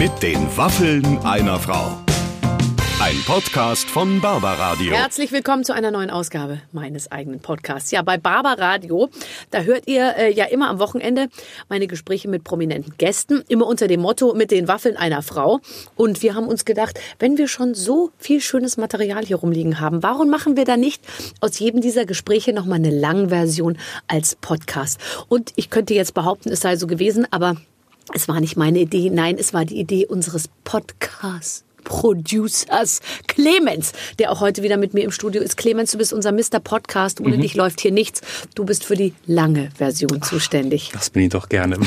Mit den Waffeln einer Frau. Ein Podcast von Barbaradio. Herzlich willkommen zu einer neuen Ausgabe meines eigenen Podcasts. Ja, bei Barbaradio, da hört ihr äh, ja immer am Wochenende meine Gespräche mit prominenten Gästen, immer unter dem Motto mit den Waffeln einer Frau. Und wir haben uns gedacht, wenn wir schon so viel schönes Material hier rumliegen haben, warum machen wir da nicht aus jedem dieser Gespräche nochmal eine Langversion als Podcast? Und ich könnte jetzt behaupten, es sei so gewesen, aber es war nicht meine Idee, nein, es war die Idee unseres Podcasts. Producers Clemens, der auch heute wieder mit mir im Studio ist. Clemens, du bist unser Mr. Podcast. Ohne mhm. dich läuft hier nichts. Du bist für die lange Version Ach, zuständig. Das bin ich doch gerne.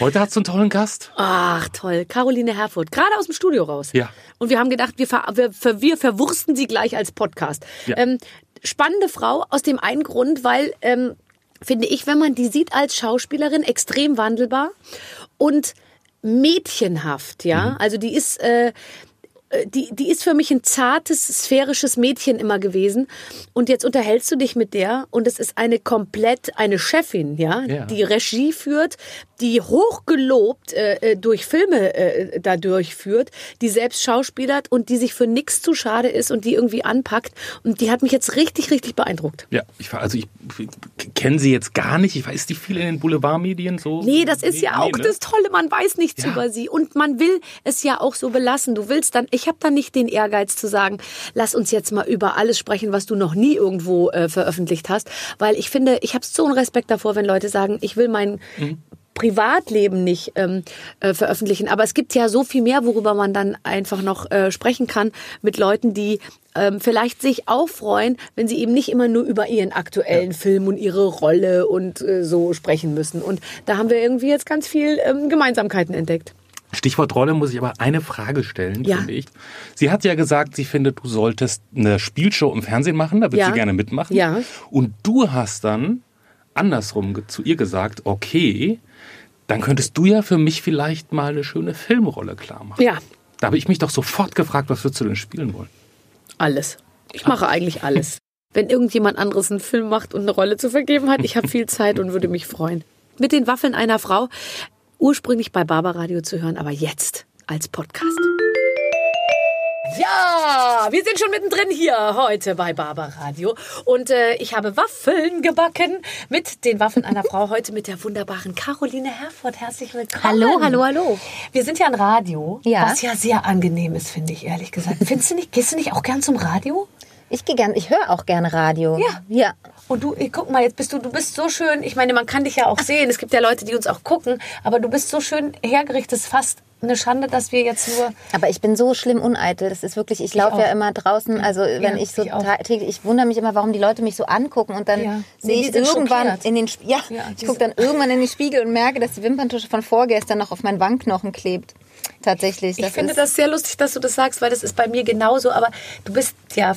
heute hast du einen tollen Gast. Ach, toll. Caroline Herfurth, gerade aus dem Studio raus. Ja. Und wir haben gedacht, wir, ver wir, wir verwursten sie gleich als Podcast. Ja. Ähm, spannende Frau aus dem einen Grund, weil ähm, finde ich, wenn man die sieht als Schauspielerin, extrem wandelbar und mädchenhaft, ja. Mhm. Also die ist, äh, die, die ist für mich ein zartes, sphärisches Mädchen immer gewesen. Und jetzt unterhältst du dich mit der und es ist eine komplett eine Chefin, ja, ja. die Regie führt, die hochgelobt äh, äh, durch Filme äh, da durchführt, die selbst schauspielert und die sich für nichts zu schade ist und die irgendwie anpackt. Und die hat mich jetzt richtig, richtig beeindruckt. Ja, ich, also ich kenne sie jetzt gar nicht. Ich weiß, die viel in den Boulevardmedien so. Nee, das ist nee, ja auch nee, ne? das Tolle. Man weiß nichts ja. über sie und man will es ja auch so belassen. Du willst dann, ich habe dann nicht den Ehrgeiz zu sagen, lass uns jetzt mal über alles sprechen, was du noch nie irgendwo äh, veröffentlicht hast, weil ich finde, ich habe so einen Respekt davor, wenn Leute sagen, ich will meinen mhm. Privatleben nicht ähm, äh, veröffentlichen. Aber es gibt ja so viel mehr, worüber man dann einfach noch äh, sprechen kann mit Leuten, die ähm, vielleicht sich auch freuen, wenn sie eben nicht immer nur über ihren aktuellen ja. Film und ihre Rolle und äh, so sprechen müssen. Und da haben wir irgendwie jetzt ganz viel ähm, Gemeinsamkeiten entdeckt. Stichwort Rolle muss ich aber eine Frage stellen, ja. finde ich. Sie hat ja gesagt, sie findet, du solltest eine Spielshow im Fernsehen machen, da wird ja. sie gerne mitmachen. Ja. Und du hast dann andersrum zu ihr gesagt, okay, dann könntest du ja für mich vielleicht mal eine schöne Filmrolle klar machen. Ja. Da habe ich mich doch sofort gefragt, was würdest du denn spielen wollen? Alles. Ich mache eigentlich alles. Wenn irgendjemand anderes einen Film macht und eine Rolle zu vergeben hat, ich habe viel Zeit und würde mich freuen. Mit den Waffeln einer Frau, ursprünglich bei Barbaradio zu hören, aber jetzt als Podcast. Ja, wir sind schon mittendrin hier heute bei Barbaradio und äh, ich habe Waffeln gebacken mit den Waffeln einer Frau heute mit der wunderbaren Caroline Herford. Herzlich willkommen. Hallo, hallo, hallo. Wir sind ja ein Radio, ja. was ja sehr angenehm ist, finde ich ehrlich gesagt. Findest du nicht? Gehst du nicht auch gern zum Radio? Ich gehe gern, ich höre auch gerne Radio. Ja. Ja. Und du, guck mal, jetzt bist du, du bist so schön. Ich meine, man kann dich ja auch sehen. Es gibt ja Leute, die uns auch gucken, aber du bist so schön hergerichtet, fast eine Schande, dass wir jetzt nur. Aber ich bin so schlimm uneitel. Das ist wirklich, ich laufe ja immer draußen. Also wenn ja, ich so täglich, ich wundere mich immer, warum die Leute mich so angucken und dann ja. sehe ich irgendwann schockiert. in den ja, ja ich gucke dann irgendwann in den Spiegel und merke, dass die Wimperntusche von vorgestern noch auf meinen Wangenknochen klebt. Tatsächlich. Ich finde das sehr lustig, dass du das sagst, weil das ist bei mir genauso. Aber du bist ja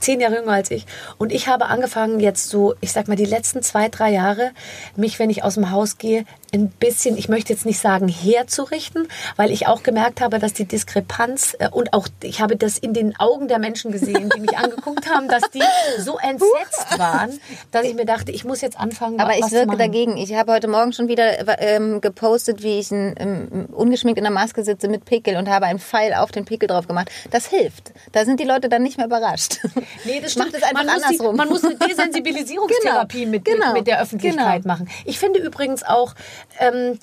zehn Jahre jünger als ich. Und ich habe angefangen jetzt so, ich sag mal, die letzten zwei, drei Jahre, mich, wenn ich aus dem Haus gehe, ein bisschen, ich möchte jetzt nicht sagen herzurichten, weil ich auch gemerkt habe, dass die Diskrepanz äh, und auch ich habe das in den Augen der Menschen gesehen, die mich angeguckt haben, dass die so entsetzt waren, dass ich mir dachte, ich muss jetzt anfangen. Aber ich wirke dagegen. Ich habe heute Morgen schon wieder ähm, gepostet, wie ich ein, ähm, ungeschminkt in der Maske sitze mit Pickel und habe einen Pfeil auf den Pickel drauf gemacht. Das hilft. Da sind die Leute dann nicht mehr überrascht. Nee, das stimmt. Macht es einfach man andersrum. Die, man muss eine Desensibilisierungstherapie genau. mit, genau. mit, der Öffentlichkeit genau. machen. Ich finde übrigens auch, ähm,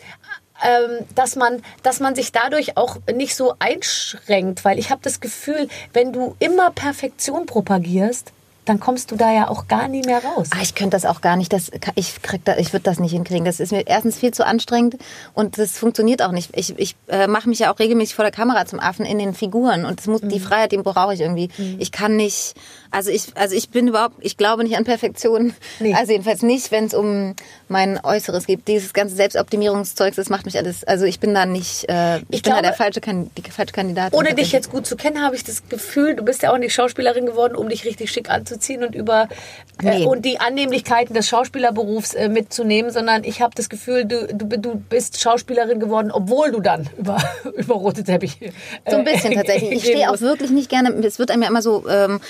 ähm, dass man, dass man sich dadurch auch nicht so einschränkt, weil ich habe das Gefühl, wenn du immer Perfektion propagierst, dann kommst du da ja auch gar nie mehr raus. Ah, ich könnte das auch gar nicht. Das, ich krieg da, ich würde das nicht hinkriegen. Das ist mir erstens viel zu anstrengend und das funktioniert auch nicht. Ich, ich äh, mache mich ja auch regelmäßig vor der Kamera zum Affen in den Figuren und das muss, mhm. die Freiheit, die brauche ich irgendwie. Mhm. Ich kann nicht, also ich, also ich bin überhaupt, ich glaube nicht an Perfektion. Nee. Also jedenfalls nicht, wenn es um mein Äußeres geht. Dieses ganze Selbstoptimierungszeug, das macht mich alles. Also ich bin da nicht, äh, ich, ich bin glaube, da der falsche, die falsche Kandidat. Ohne dich jetzt gut zu kennen, habe ich das Gefühl, du bist ja auch nicht Schauspielerin geworden, um dich richtig schick anzuziehen herzuziehen und über Nee. äh, und die Annehmlichkeiten des Schauspielerberufs äh, mitzunehmen, sondern ich habe das Gefühl, du, du, du bist Schauspielerin geworden, obwohl du dann über, über rote Teppiche. äh, So ein bisschen tatsächlich. Ich stehe auch wirklich nicht gerne, es wird einem ja immer so, ähm,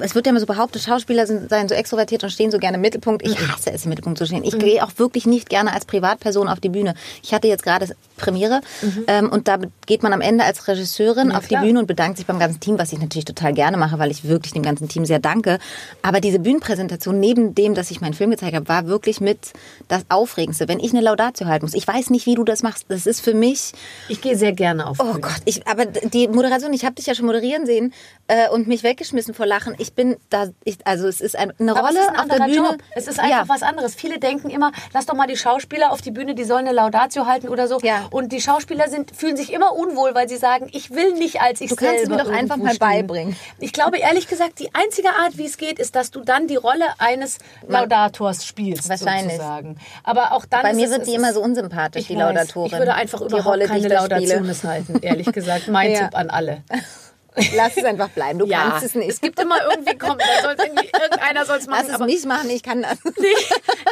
es wird ja immer so behauptet, Schauspieler sind, seien so extrovertiert und stehen so gerne im Mittelpunkt. Ich hasse es, im Mittelpunkt zu stehen. Ich gehe auch wirklich nicht gerne als Privatperson auf die Bühne. Ich hatte jetzt gerade Premiere ähm, und da geht man am Ende als Regisseurin auf klar. die Bühne und bedankt sich beim ganzen Team, was ich natürlich total gerne mache, weil ich wirklich dem ganzen Team sehr danke. Aber diese Bühnenpräsentation, neben dem, dass ich meinen Film gezeigt habe, war wirklich mit das Aufregendste. Wenn ich eine Laudatio halten muss, ich weiß nicht, wie du das machst. Das ist für mich Ich gehe sehr gerne auf Oh Bühne. Gott, ich, aber die Moderation, ich habe dich ja schon moderieren sehen äh, und mich weggeschmissen vor Lachen. Ich bin da, ich, also es ist ein, eine Aber Rolle es ist ein auf der Bühne. Job. Es ist einfach ja. was anderes. Viele denken immer, lass doch mal die Schauspieler auf die Bühne, die sollen eine Laudatio halten oder so. Ja. Und die Schauspieler sind, fühlen sich immer unwohl, weil sie sagen, ich will nicht als ich Du kannst es selber mir doch einfach mal stehen. beibringen. Ich glaube ehrlich gesagt, die einzige Art, wie es geht, ist, dass du dann die Rolle eines Laudators spielst. Wahrscheinlich. Sozusagen. Aber auch dann Bei mir wird es die immer so unsympathisch, die weiß. Laudatorin. Ich würde einfach die überhaupt Rolle, die keine ich da spiele. Laudationes halten, ehrlich gesagt. Mein Ja. Tipp an alle. Lass es einfach bleiben, du kannst es nicht. Es gibt immer irgendwie, komm, irgendwie, irgendeiner soll es machen. Lass es mich machen, ich kann das. nee,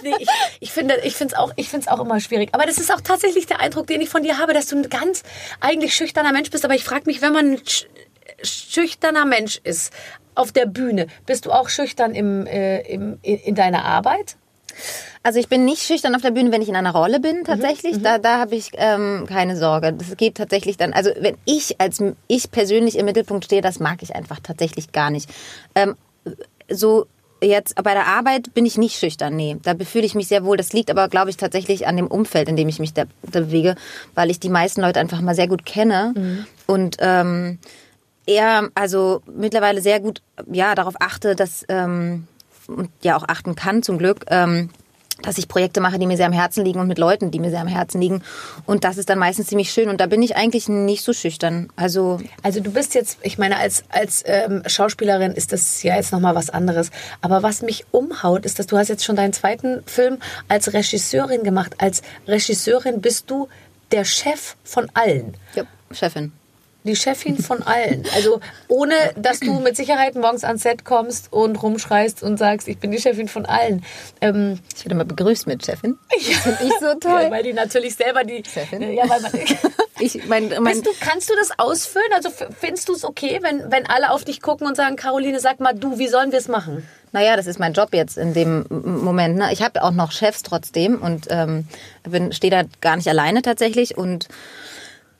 nee, ich, ich finde ich finde es auch ich finde es auch immer schwierig aber das ist auch tatsächlich der Eindruck den ich von dir habe dass du ein ganz eigentlich schüchterner Mensch bist aber ich frage mich wenn man ein sch schüchterner Mensch ist auf der Bühne bist du auch schüchtern im, äh, im in, in deiner Arbeit Also ich bin nicht schüchtern auf der Bühne, wenn ich in einer Rolle bin, tatsächlich. Da, da habe ich ähm, keine Sorge. Das geht tatsächlich dann, also wenn ich als ich persönlich im Mittelpunkt stehe, das mag ich einfach tatsächlich gar nicht. Ähm, so jetzt bei der Arbeit bin ich nicht schüchtern, nee. Da fühle ich mich sehr wohl. Das liegt aber, glaube ich, tatsächlich an dem Umfeld, in dem ich mich da, da bewege, weil ich die meisten Leute einfach mal sehr gut kenne und ähm, eher, also mittlerweile sehr gut, ja, darauf achte, dass ähm, und ja auch achten kann zum Glück, ähm, dass ich Projekte mache, die mir sehr am Herzen liegen und mit Leuten, die mir sehr am Herzen liegen. Und das ist dann meistens ziemlich schön. Und da bin ich eigentlich nicht so schüchtern. Also Also du bist jetzt, ich meine, als, als ähm, Schauspielerin ist das ja jetzt nochmal was anderes. Aber was mich umhaut, ist, dass du hast jetzt schon deinen zweiten Film als Regisseurin gemacht. Als Regisseurin bist du der Chef von allen. ja, Chefin. Die Chefin von allen. Also ohne, dass du mit Sicherheit morgens ans Set kommst und rumschreist und sagst, ich bin die Chefin von allen. Ähm, Ich werde mal begrüßt mit Chefin. Das finde ich so toll. ja, weil die natürlich selber die... Chefin? Ja, weil man, Ich, mein, mein, du, kannst du das ausfüllen? Also findest du es okay, wenn, wenn alle auf dich gucken und sagen, Caroline, sag mal du, wie sollen wir es machen? Naja, das ist mein Job jetzt in dem Moment. Ne? Ich habe auch noch Chefs trotzdem und ähm, bin stehe da gar nicht alleine tatsächlich und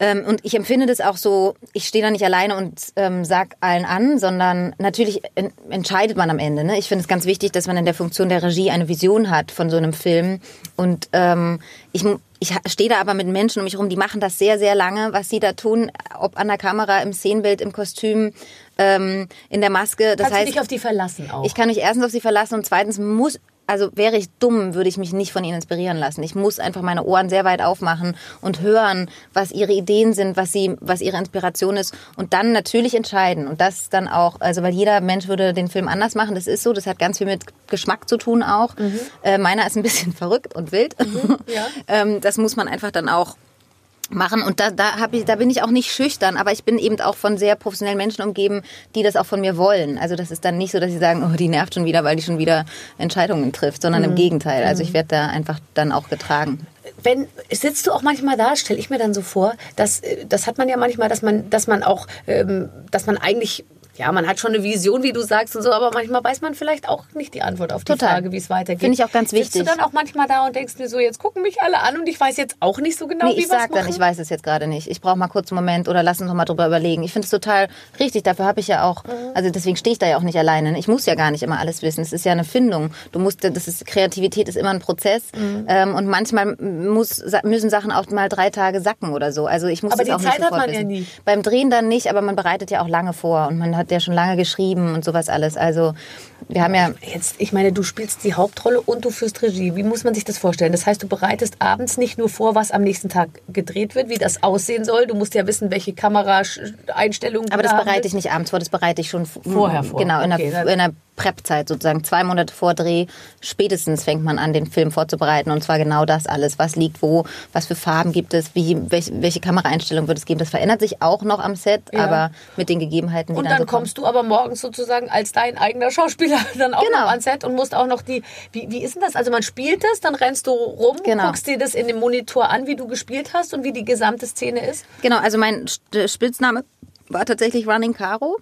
ähm, und ich empfinde das auch so, ich stehe da nicht alleine und ähm, sag allen an, sondern natürlich en entscheidet man am Ende. Ne? Ich finde es ganz wichtig, dass man in der Funktion der Regie eine Vision hat von so einem Film. Und ähm, ich, ich stehe da aber mit Menschen um mich herum, die machen das sehr, sehr lange, was sie da tun, ob an der Kamera, im Szenenbild, im Kostüm, ähm, in der Maske. Das Kannst du heißt, dich auf die verlassen auch? ich kann mich erstens auf sie verlassen und zweitens muss, also wäre ich dumm, würde ich mich nicht von ihnen inspirieren lassen. Ich muss einfach meine Ohren sehr weit aufmachen und hören, was ihre Ideen sind, was sie, was ihre Inspiration ist und dann natürlich entscheiden. Und das dann auch, also weil jeder Mensch würde den Film anders machen. Das ist so. Das hat ganz viel mit Geschmack zu tun auch. Äh, meiner ist ein bisschen verrückt und wild. ja. ähm, das muss man einfach dann auch machen und da da habe ich da bin ich auch nicht schüchtern, aber ich bin eben auch von sehr professionellen Menschen umgeben, die das auch von mir wollen. Also das ist dann nicht so, dass sie sagen, oh, die nervt schon wieder, weil die schon wieder Entscheidungen trifft, sondern im Gegenteil. Also ich werde da einfach dann auch getragen. wenn sitzt du auch manchmal da, stelle ich mir dann so vor, dass äh, das hat man ja manchmal, dass man, dass man auch, ähm, dass man eigentlich ja, man hat schon eine Vision, wie du sagst und so, aber manchmal weiß man vielleicht auch nicht die Antwort auf die Total. Frage, wie es weitergeht. Finde ich auch ganz Sitzt wichtig. du dann auch manchmal da und denkst dir so, jetzt gucken mich alle an und ich weiß jetzt auch nicht so genau, Nee, wie ich sag machen? dann, ich weiß es jetzt gerade nicht. Ich brauche mal kurz einen Moment oder lass uns noch mal drüber überlegen. Ich finde es total richtig. Dafür habe ich ja auch, also deswegen stehe ich da ja auch nicht alleine. Ich muss ja gar nicht immer alles wissen. Es ist ja eine Findung. Du musst, das ist Kreativität ist immer ein Prozess ähm, und manchmal muss, müssen Sachen auch mal drei Tage sacken oder so. Also ich muss Aber das die auch Zeit hat sofort man ja wissen. nie. Beim Drehen dann nicht, aber man bereitet ja auch lange vor und man hat ja schon lange geschrieben und sowas alles. Also wir haben ja Jetzt, ich meine, du spielst die Hauptrolle und du führst Regie. Wie muss man sich das vorstellen? Das heißt, du bereitest abends nicht nur vor, was am nächsten Tag gedreht wird, wie das aussehen soll. Du musst ja wissen, welche Kameraeinstellungen Aber das bereite ich nicht abends vor, das bereite ich schon Vorher vor. Genau, in, Okay, einer, dann- in einer Prep-Zeit sozusagen. Zwei Monate vor Dreh spätestens fängt man an, den Film vorzubereiten. Und zwar genau das alles. Was liegt wo, was für Farben gibt es, wie, welche, welche Kameraeinstellung wird es geben. Das verändert sich auch noch am Set, Ja. aber mit den Gegebenheiten, die Und dann, dann so kommen. kommst du aber morgens sozusagen als dein eigener Schauspieler dann auch Genau. noch ans Set und musst auch noch die. Wie, wie ist denn das? Also man spielt das, dann rennst du rum, Genau. guckst dir das in dem Monitor an, wie du gespielt hast und wie die gesamte Szene ist. Genau, also mein Spitzname war tatsächlich Running Caro.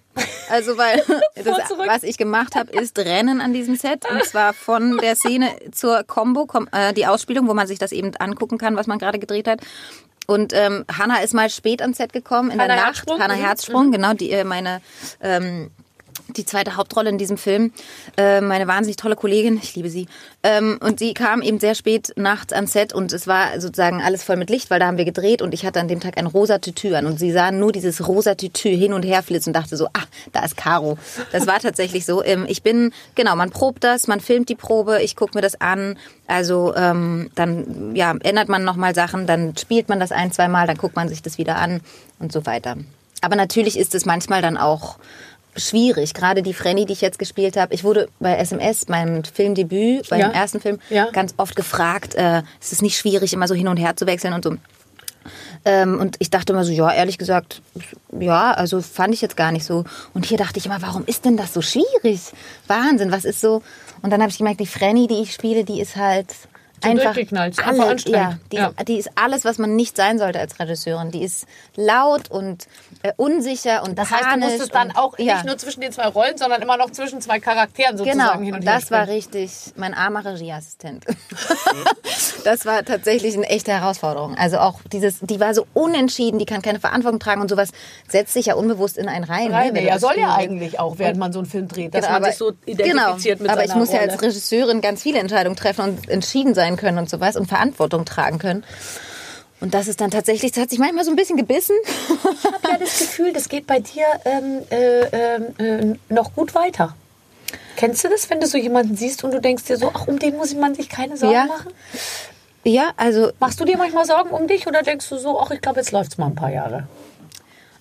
Also weil das, was ich gemacht habe, ist Rennen an diesem Set. Und zwar von der Szene zur Combo, äh, die Ausspielung, wo man sich das eben angucken kann, was man gerade gedreht hat. Und ähm, Hanna ist mal spät ans Set gekommen, in Hannah der Nacht. Herzsprung? Hanna Mhm. Herzsprung, genau, die äh, meine ähm, die zweite Hauptrolle in diesem Film, äh, meine wahnsinnig tolle Kollegin, ich liebe sie. Ähm, und sie kam eben sehr spät nachts ans Set und es war sozusagen alles voll mit Licht, weil da haben wir gedreht und ich hatte an dem Tag ein rosa Tütü an und sie sah nur dieses rosa Tütü hin und her flitzen und dachte so, ah, da ist Caro. Das war tatsächlich so. Ähm, ich bin, genau, man probt das, man filmt die Probe, ich gucke mir das an. Also ähm, dann ja, ändert man nochmal Sachen, dann spielt man das ein, zwei Mal, dann guckt man sich das wieder an und so weiter. Aber natürlich ist es manchmal dann auch schwierig. Gerade die Frenny, die ich jetzt gespielt habe. Ich wurde bei SMS, meinem Filmdebüt, beim Ja. ersten Film, Ja. ganz oft gefragt, äh, ist es nicht schwierig, immer so hin und her zu wechseln und so. Ähm, und ich dachte immer so, ja, ehrlich gesagt, ja, also fand ich jetzt gar nicht so. Und hier dachte ich immer, warum ist denn das so schwierig? Wahnsinn, was ist so? Und dann habe ich gemerkt, die Frenny, die ich spiele, die ist halt einfach durchgeknallt, ist alle, einfach anstrengend. ja, die, Ja. die ist alles, was man nicht sein sollte als Regisseurin. Die ist laut und äh, unsicher und Das heißt, du musstest dann auch ja. nicht nur zwischen den zwei Rollen, sondern immer noch zwischen zwei Charakteren sozusagen Genau, hin und, und her das war richtig mein armer Regieassistent. das war tatsächlich eine echte Herausforderung. Also auch dieses, die war so unentschieden, die kann keine Verantwortung tragen und sowas setzt sich ja unbewusst in einen rein. Rein, ne, wenn ja, soll ja eigentlich auch, während man so einen Film dreht, dass Genau, man aber- sich so identifiziert genau, mit aber seiner ich muss ja Rolle. als Regisseurin ganz viele Entscheidungen treffen und entschieden sein können und sowas und Verantwortung tragen können. Und das ist dann tatsächlich, das hat sich manchmal so ein bisschen gebissen. Ich habe ja das Gefühl, das geht bei dir ähm, äh, ähm, äh, noch gut weiter. Kennst du das, wenn du so jemanden siehst und du denkst dir so, ach, um den muss man sich keine Sorgen Ja. machen? ja, also Machst du dir manchmal Sorgen um dich oder denkst du so, ach, ich glaube, jetzt läuft's mal ein paar Jahre?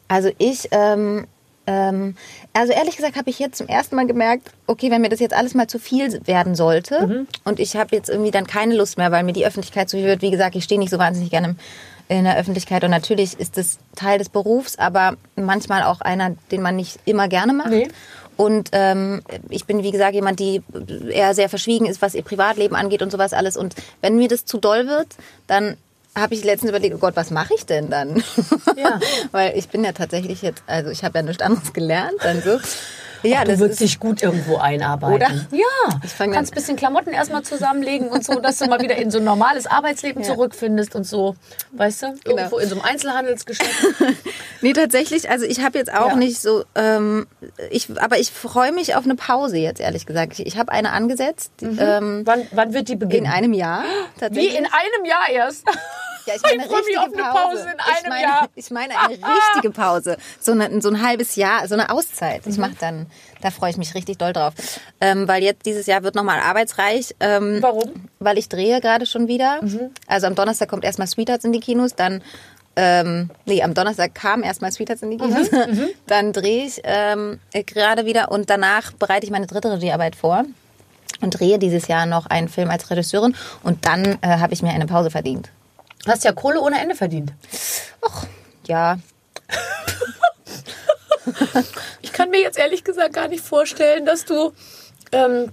Also ich, ähm, ähm, also ehrlich gesagt habe ich jetzt zum ersten Mal gemerkt, okay, wenn mir das jetzt alles mal zu viel werden sollte Mhm. und ich habe jetzt irgendwie dann keine Lust mehr, weil mir die Öffentlichkeit zu viel wird. Wie gesagt, ich stehe nicht so wahnsinnig gerne in der Öffentlichkeit und natürlich ist das Teil des Berufs, aber manchmal auch einer, den man nicht immer gerne macht. Nee. Und ähm, ich bin, wie gesagt, jemand, die eher sehr verschwiegen ist, was ihr Privatleben angeht und sowas alles. Und wenn mir das zu doll wird, dann habe ich letztens überlegt, oh Gott, was mache ich denn dann? Ja. Weil ich bin ja tatsächlich jetzt, also ich habe ja nichts anderes gelernt. Dann so. Ja, du das würdest ist, dich gut irgendwo einarbeiten. Oder? Ja. Ich Du kannst ein bisschen Klamotten erstmal zusammenlegen und so, dass du mal wieder in so ein normales Arbeitsleben Ja. zurückfindest und so, weißt du? Genau. Irgendwo in so einem Einzelhandelsgeschäft. nee, tatsächlich, also ich habe jetzt auch Ja. nicht so, ähm, ich, aber ich freue mich auf eine Pause jetzt, ehrlich gesagt. Ich, ich habe eine angesetzt ähm, wann, wann wird die in beginnen? einem Jahr. Wie Tatsächlich. in einem Jahr erst. Ja, ich meine Ich freu mich auf eine Pause in ich einem meine, Jahr. Ich meine eine richtige Pause. So, eine, so ein halbes Jahr, so eine Auszeit. Mhm. Ich mache dann, da freue ich mich richtig doll drauf. Ähm, weil jetzt dieses Jahr wird nochmal arbeitsreich. Ähm, Warum? Weil ich drehe gerade schon wieder. Mhm. Also am Donnerstag kommt erstmal Sweethearts in die Kinos, dann ähm, nee, am Donnerstag kam erstmal Sweethearts in die Kinos. Mhm, Dann drehe ich ähm, gerade wieder und danach bereite ich meine dritte Regiearbeit vor und drehe dieses Jahr noch einen Film als Regisseurin und dann äh, habe ich mir eine Pause verdient. Du hast ja Kohle ohne Ende verdient. Och, ja. Ich kann mir jetzt ehrlich gesagt gar nicht vorstellen, dass du ähm,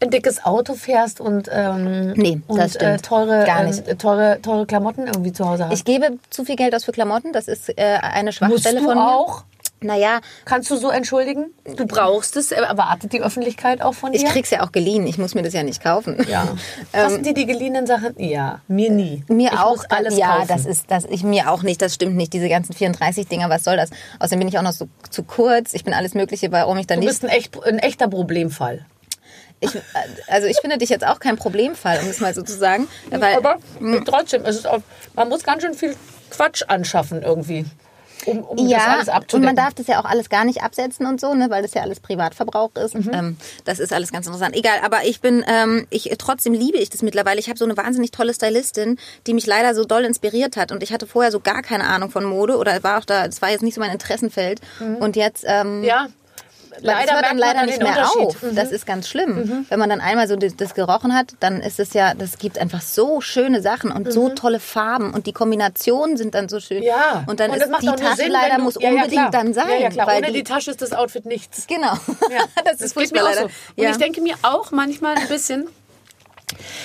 ein dickes Auto fährst und, ähm, Nee, und. Äh, teure, Gar nicht. Ähm, teure, teure Klamotten irgendwie zu Hause hast. Ich gebe zu viel Geld aus für Klamotten. Das ist äh, eine Musst Schwachstelle du von mir. auch? Naja, Kannst du so entschuldigen? Du brauchst es. Erwartet die Öffentlichkeit auch von ich dir? krieg's ja auch geliehen. Ich muss mir das ja nicht kaufen. Ja. Kosten die die geliehenen Sachen? Ja, mir nie. Mir ich auch Muss alles ja, kaufen. das ist das ich mir auch nicht, das stimmt nicht. Diese ganzen 34 Dinger, was soll das? Außerdem bin ich auch noch so zu kurz. Ich bin alles mögliche, warum ich dann du nicht bist ein, echt, ein echter Problemfall. ich, also ich finde dich jetzt auch kein Problemfall, um es mal so zu sagen, weil Aber trotzdem, es ist auch, man muss ganz schön viel Quatsch anschaffen irgendwie, um, um das ja, alles und abzudecken. man darf das ja auch alles gar nicht absetzen und so, ne, weil das ja alles Privatverbrauch ist. Mhm. Ähm, das ist alles ganz interessant. Egal, aber ich bin, ähm, ich trotzdem liebe ich das mittlerweile. Ich habe so eine wahnsinnig tolle Stylistin, die mich leider so doll inspiriert hat. Und ich hatte vorher so gar keine Ahnung von Mode oder war auch da, es war jetzt nicht so mein Interessenfeld. Und jetzt, ähm, ja, Leider das hört dann man leider nicht mehr auf. Mhm. Das ist ganz schlimm. Wenn man dann einmal so das, das gerochen hat, dann ist es ja, das gibt einfach so schöne Sachen und so tolle Farben und die Kombinationen sind dann so schön. Mhm. Ja. Und dann das ist macht die Tasche Sinn, leider du- muss Ja, ja, unbedingt klar. dann sein. Ja, ja, klar. Weil Ohne die, die, Tasche ist das Outfit nichts. genau. Ja, das ist geht furchtbar mir auch leider. so. Und Ja. ich denke mir auch manchmal ein bisschen,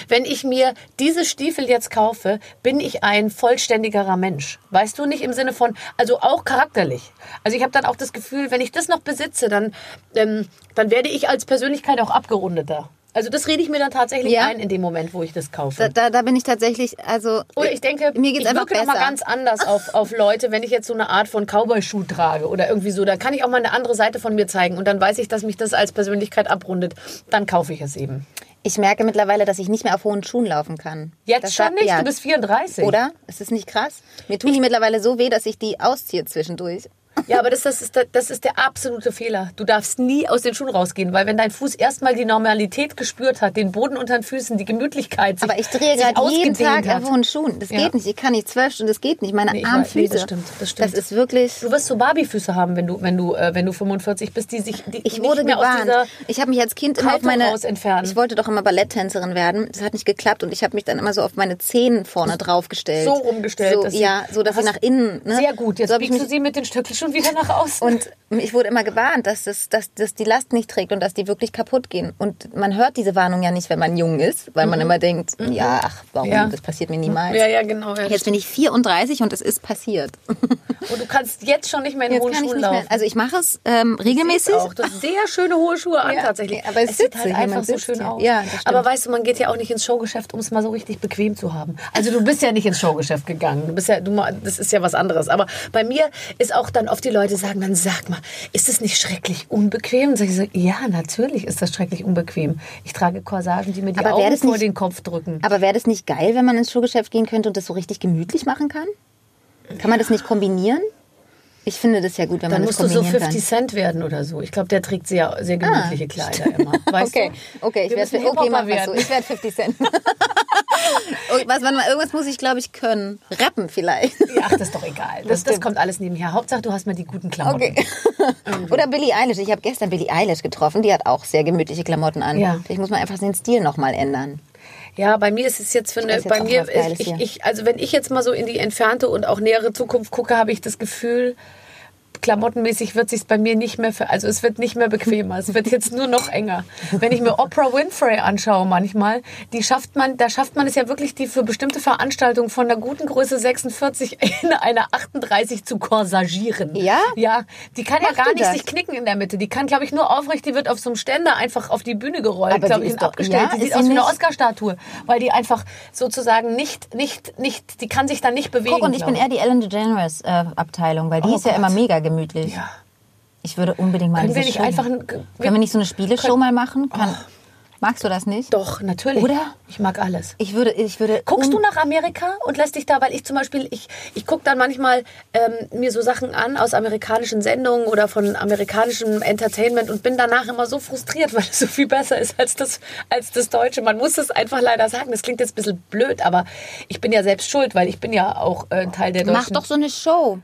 wenn ich mir diese Stiefel jetzt kaufe, bin ich ein vollständigerer Mensch. Weißt du, nicht im Sinne von, also auch charakterlich. Also ich habe dann auch das Gefühl, wenn ich das noch besitze, dann, ähm, dann werde ich als Persönlichkeit auch abgerundeter. Also das rede ich mir dann tatsächlich Ja. ein in dem Moment, wo ich das kaufe. da, da, da bin ich tatsächlich, also Oder ich denke, mir geht's ich einfach wirke besser. mal ganz anders auf, auf Leute, wenn ich jetzt so eine Art von Cowboy-Schuh trage oder irgendwie so. Da kann ich auch mal eine andere Seite von mir zeigen und dann weiß ich, dass mich das als Persönlichkeit abrundet. Dann kaufe ich es eben. Ich merke mittlerweile, dass ich nicht mehr auf hohen Schuhen laufen kann. Jetzt Das schon war- nicht, ja. du bist 34. Oder? Ist das nicht krass? Mir tun die mittlerweile so weh, dass ich die ausziehe zwischendurch. Ja, aber das, das, ist der, das ist der absolute Fehler. Du darfst nie aus den Schuhen rausgehen, weil wenn dein Fuß erstmal die Normalität gespürt hat, den Boden unter den Füßen, die Gemütlichkeit, sich, Aber ich drehe gerade jeden Tag hat. auf hohen Schuhen. Das Ja. geht nicht. Ich kann nicht zwölf Stunden, das geht nicht. Meine Nee, weiß- nee, das stimmt, das stimmt. ist wirklich. Du wirst so Barbie-Füße haben, wenn du, wenn du, äh, wenn du 45 bist, die sich die Ich nicht wurde mehr aus gewarnt. Ich habe mich als Kind immer auf meine. Ich wollte doch immer Balletttänzerin werden. Das hat nicht geklappt und ich habe mich dann immer so auf meine Zehen vorne draufgestellt. so rumgestellt. So, ja, so dass sie nach innen. Ne? Sehr gut. Jetzt so biegst du sie mit den Stöcken schon wieder nach außen. und ich wurde immer gewarnt, dass, das, dass, dass die Last nicht trägt und dass die wirklich kaputt gehen. Und man hört diese Warnung ja nicht, wenn man jung ist, weil man immer denkt, ja, ach, warum? Mhm. Ja. Das passiert mir niemals. ja, ja, genau. Ja. Jetzt bin ich 34 und es ist passiert. Und du kannst jetzt schon nicht mehr in Jetzt hohen Schuhen mehr. laufen. Also ich mache es ähm, regelmäßig. auch. Du hast sehr schöne hohe Schuhe an Ja, tatsächlich. aber es es sieht halt einfach so schön aus. Ja, aber weißt du, man geht ja auch nicht ins Showgeschäft, um es mal so richtig bequem zu haben. Also du bist ja nicht ins Showgeschäft gegangen. Du bist ja, du, das ist ja was anderes. Aber bei mir ist auch dann oft die Leute sagen, dann sag mal, ist es nicht schrecklich unbequem? Und ich so, ja, natürlich ist das schrecklich unbequem. Ich trage Corsagen, die mir die Aber Augen vor nicht- den Kopf drücken. Aber wäre das nicht geil, wenn man ins Schuhgeschäft gehen könnte und das so richtig gemütlich machen kann? Kann man das nicht kombinieren? Ich finde das ja gut, wenn Dann man das musst du so kombinieren 50 kann. Cent werden oder so. Ich glaube, der trägt sehr, sehr gemütliche Kleider immer. Weißt Okay, du? okay, ich werde okay, mach Hip-Hopper was so. Ich werde 50 Cent. Oh, was, warte mal, irgendwas muss ich, glaube ich, können. Rappen vielleicht. Ach, das ist doch egal. Das, das, stimmt. kommt alles nebenher. Hauptsache, du hast mal die guten Klamotten. Okay. Oder Billie Eilish. Ich habe gestern Billie Eilish getroffen. Die hat auch sehr gemütliche Klamotten an. Ja. Vielleicht muss man einfach den Stil nochmal ändern. Ja, bei mir ist es jetzt für eine, bei mir, ich, ich, also wenn ich jetzt mal so in die entfernte und auch nähere Zukunft gucke, habe ich das Gefühl, klamottenmäßig wird sich bei mir nicht mehr, für, also es wird nicht mehr bequemer, es wird jetzt nur noch enger. Wenn ich mir Oprah Winfrey anschaue manchmal, die schafft man, da schafft man es ja wirklich, die für bestimmte Veranstaltungen von der guten Größe 46 in einer 38 zu korsagieren. Ja? Ja, die kann ja Macht gar nicht das? sich knicken in der Mitte. Die kann, glaube ich, nur aufrecht, die wird auf so einem Ständer einfach auf die Bühne gerollt, glaube die ich, ist und doch- abgestellt. ja, die ist sieht sie aus wie eine Oscar-Statue, weil die einfach sozusagen nicht, nicht, nicht, die kann sich dann nicht bewegen. Guck, und ich glaub bin eher die Ellen DeGeneres äh, weil die Oh ist ja Gott. immer mega gemütlich. Ja. Ich würde unbedingt mal Können diese wir nicht einfach ein- Können wir nicht so eine Spieleshow Können- mal machen? Kann, Magst du das nicht? Doch, natürlich. Oder? Ich mag alles. Ich würde, ich würde. Guckst du nach Amerika und lässt dich da, weil ich zum Beispiel, ich, ich gucke dann manchmal ähm, mir so Sachen an aus amerikanischen Sendungen oder von amerikanischem Entertainment und bin danach immer so frustriert, weil es so viel besser ist als das, als das Deutsche. Man muss es einfach leider sagen. Das klingt jetzt ein bisschen blöd, aber ich bin ja selbst schuld, weil ich bin ja auch äh, Teil der Mach deutschen. doch so eine Show.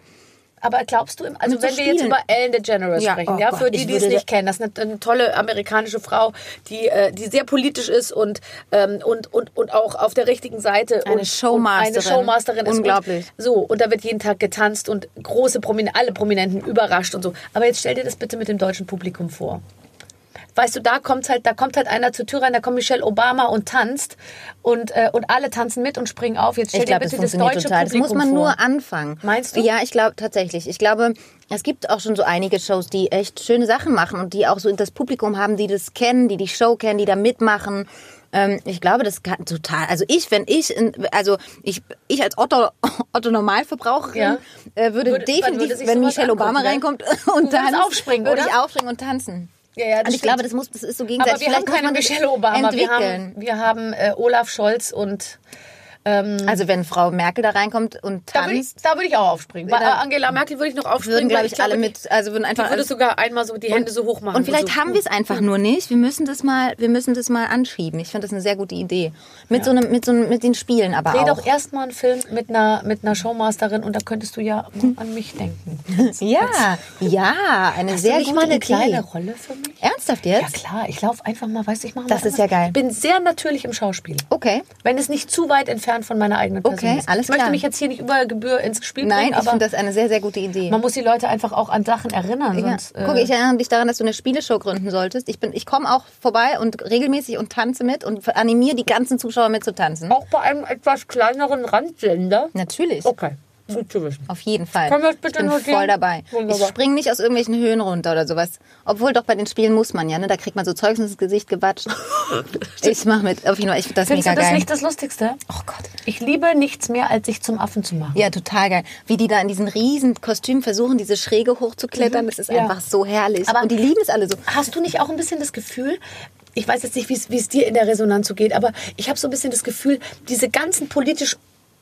Aber glaubst du, also wenn wir jetzt über Ellen DeGeneres Ja, sprechen, oh ja, Gott, für die, ich die es nicht kennen, das ist eine, eine tolle amerikanische Frau, die, äh, die sehr politisch ist und, ähm, und, und, und auch auf der richtigen Seite. Eine und, Showmasterin. Und eine Showmasterin ist. Unglaublich. Und, so, und da wird jeden Tag getanzt und große Prominenten, alle Prominenten überrascht und so. Aber jetzt stell dir das bitte mit dem deutschen Publikum vor. Weißt du, da kommt halt, da kommt halt einer zur Tür rein, da kommt Michelle Obama und tanzt und, äh, und alle tanzen mit und springen auf. Jetzt stell Ich dir das bitte das, funktioniert deutsche total. Das Publikum muss man vor. nur anfangen. Meinst du? Ja, ich glaube tatsächlich. Ich glaube, es gibt auch schon so einige Shows, die echt schöne Sachen machen und die auch so das Publikum haben, die das kennen, die die Show kennen, die da mitmachen. Ähm, ich glaube, das kann total. Also ich, wenn ich, also ich, ich als Otto, Otto Normalverbraucherin Ja. äh, würde, Würde- definitiv, würde wenn Michelle Obama angucken, reinkommt und tanzt, aufspringen, würde ich aufspringen und tanzen. Ja, ja, das und ich stimmt. glaube, das muss, das ist so gegenseitig. Aber wir haben Vielleicht muss keine Michelle Obama. Wir entwickeln. haben, wir haben äh, Olaf Scholz und Also wenn Frau Merkel da reinkommt und Da würde ich, tanzt, da würde ich auch aufspringen. Bei Dann- Angela Merkel würde ich noch aufspringen. würden, glaube ich, alle glaube, mit, also würden einfach würde sogar einmal so die Hände so hoch machen. Und vielleicht so. haben wir es einfach nur nicht. Wir müssen das mal, wir müssen das mal anschieben. Ich finde das eine sehr gute Idee. Mit so einem, mit so einem, mit den Spielen aber Dreh auch. doch erstmal einen Film mit einer, mit einer Showmasterin und da könntest du ja an mich denken. ja, ja, eine Hast sehr du nicht gute mal eine Idee. kleine Rolle für mich? Ernsthaft Ja jetzt? klar, ich laufe einfach mal, weißt du, ich mache Das ist ja geil. Ich bin sehr natürlich im Schauspiel. Okay. Wenn es nicht zu weit entfernt von meiner eigenen Person Okay, ist. alles ich möchte klar. mich jetzt hier nicht über Gebühr ins Spiel Nein, bringen, ich aber finde das eine sehr, sehr gute Idee. man muss die Leute einfach auch an Sachen erinnern. Ja. Sonst, äh, Guck, ich erinnere dich daran, dass du eine Spieleshow gründen solltest. Ich, bin, ich komme auch vorbei und regelmäßig und tanze mit und animiere die ganzen Zuschauer mit zu tanzen. auch bei einem etwas kleineren Randsender. Natürlich. Okay, gut zu wissen. Auf jeden Fall. Können wir bitte ich bin notieren? voll dabei. Wunderbar. Ich springe nicht aus irgendwelchen Höhen runter oder sowas. Obwohl doch bei den Spielen muss man ja, ne? Da kriegt man so Zeugs ins Gesicht gewatscht. ich mach mit. Auf jeden Fall, ich finde das Findest mega du das geil. nicht das Lustigste? oh Gott. Ich liebe nichts mehr, als sich zum Affen zu machen. Ja, total geil. Wie die da in diesen riesen Kostümen versuchen, diese Schräge hochzuklettern, das ist Ja. einfach so herrlich. Aber- und die lieben es alle so. Hast du nicht auch ein bisschen das Gefühl, ich weiß jetzt nicht, wie es- wie es dir in der Resonanz so geht, aber ich habe so ein bisschen das Gefühl, diese ganzen politisch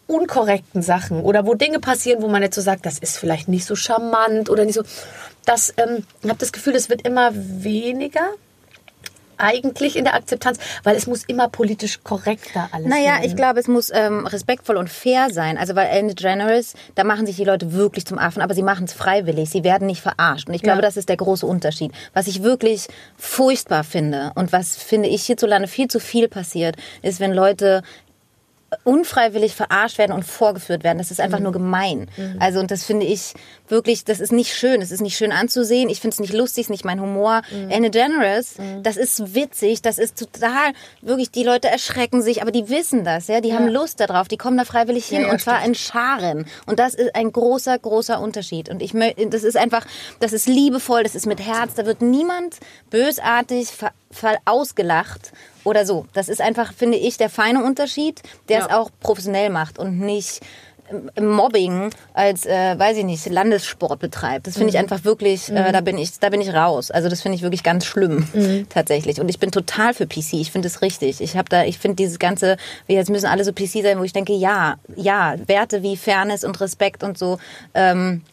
unkorrekten Sachen oder wo Dinge passieren, wo man jetzt so sagt, das ist vielleicht nicht so charmant oder nicht so, das, ähm, ich habe das Gefühl, es wird immer weniger eigentlich in der Akzeptanz, weil es muss immer politisch korrekter alles Naja, werden. ich glaube, es muss ähm, respektvoll und fair sein. Also weil Ellen DeGeneres, da machen sich die Leute wirklich zum Affen, aber sie machen es freiwillig. Sie werden nicht verarscht. Und ich glaube, Ja. das ist der große Unterschied. Was ich wirklich furchtbar finde und was, finde ich, hierzulande viel zu viel passiert, ist, wenn Leute unfreiwillig verarscht werden und vorgeführt werden. Das ist einfach nur gemein. Also und das finde ich wirklich, das ist nicht schön. Das ist nicht schön anzusehen. Ich finde es nicht lustig, ist nicht mein Humor. Ellen DeGeneres, das ist witzig, das ist total, wirklich, die Leute erschrecken sich, aber die wissen das, ja, die haben Lust darauf, die kommen da freiwillig hin ja, und zwar in Scharen. Und das ist ein großer, großer Unterschied. Und ich möchte, das ist einfach, das ist liebevoll, das ist mit Herz, da wird niemand bösartig ver, ver ausgelacht oder so. Das ist einfach, finde ich, der feine Unterschied, der Ja. es auch professionell macht und nicht ähm, Mobbing als, äh, weiß ich nicht, Landessport betreibt. Das finde ich einfach wirklich, äh, da bin ich, da bin ich raus. Also das finde ich wirklich ganz schlimm, tatsächlich. Und ich bin total für PC. Ich finde es richtig. Ich habe da, ich finde dieses ganze, wir jetzt müssen alle so PC sein, wo ich denke, ja, ja, Werte wie Fairness und Respekt und so, ähm,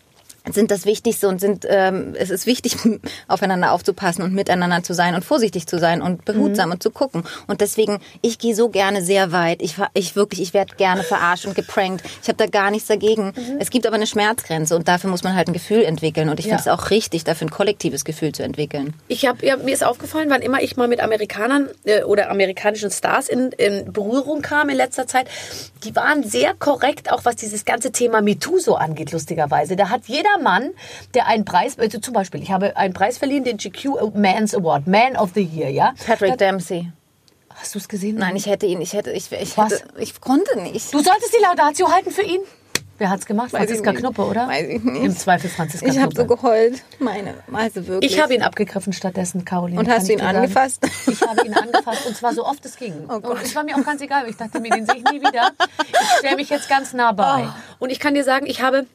sind das Wichtigste und sind ähm, es ist wichtig aufeinander aufzupassen und miteinander zu sein und vorsichtig zu sein und behutsam und zu gucken. Und deswegen ich gehe so gerne sehr weit. Ich ich wirklich ich werde gerne verarscht und geprankt. Ich habe da gar nichts dagegen. Es gibt aber eine Schmerzgrenze und dafür muss man halt ein Gefühl entwickeln. Und ich Ja. finde es auch richtig dafür ein kollektives Gefühl zu entwickeln. Ich habe, ja, mir ist aufgefallen, wann immer ich mal mit Amerikanern äh, oder amerikanischen Stars in, in Berührung kam in letzter Zeit, die waren sehr korrekt, auch was dieses ganze Thema MeToo so angeht, lustigerweise. Da hat jeder Mann, der einen Preis, also zum Beispiel, ich habe einen Preis verliehen, den GQ Man's Award, Man of the Year, ja. Patrick Dempsey Hast du es gesehen? nein ich hätte ihn ich hätte ich ich Was? hätte, ich konnte nicht Du solltest die Laudatio halten für ihn. Wer hat's gemacht? Weiß Franziska. Knuppe, oder? Weiß ich nicht. Im Zweifel Franziska ich habe Knuppe. so geheult meine also wirklich Ich habe ihn abgegriffen stattdessen, Caroline. Und hast du ihn sagen. angefasst? Oh Ich habe ihn angefasst und zwar so oft es ging. und es war mir auch ganz egal. Ich dachte mir, den sehe ich nie wieder. Ich stelle mich jetzt ganz nah bei. Oh. Und ich kann dir sagen, ich habe,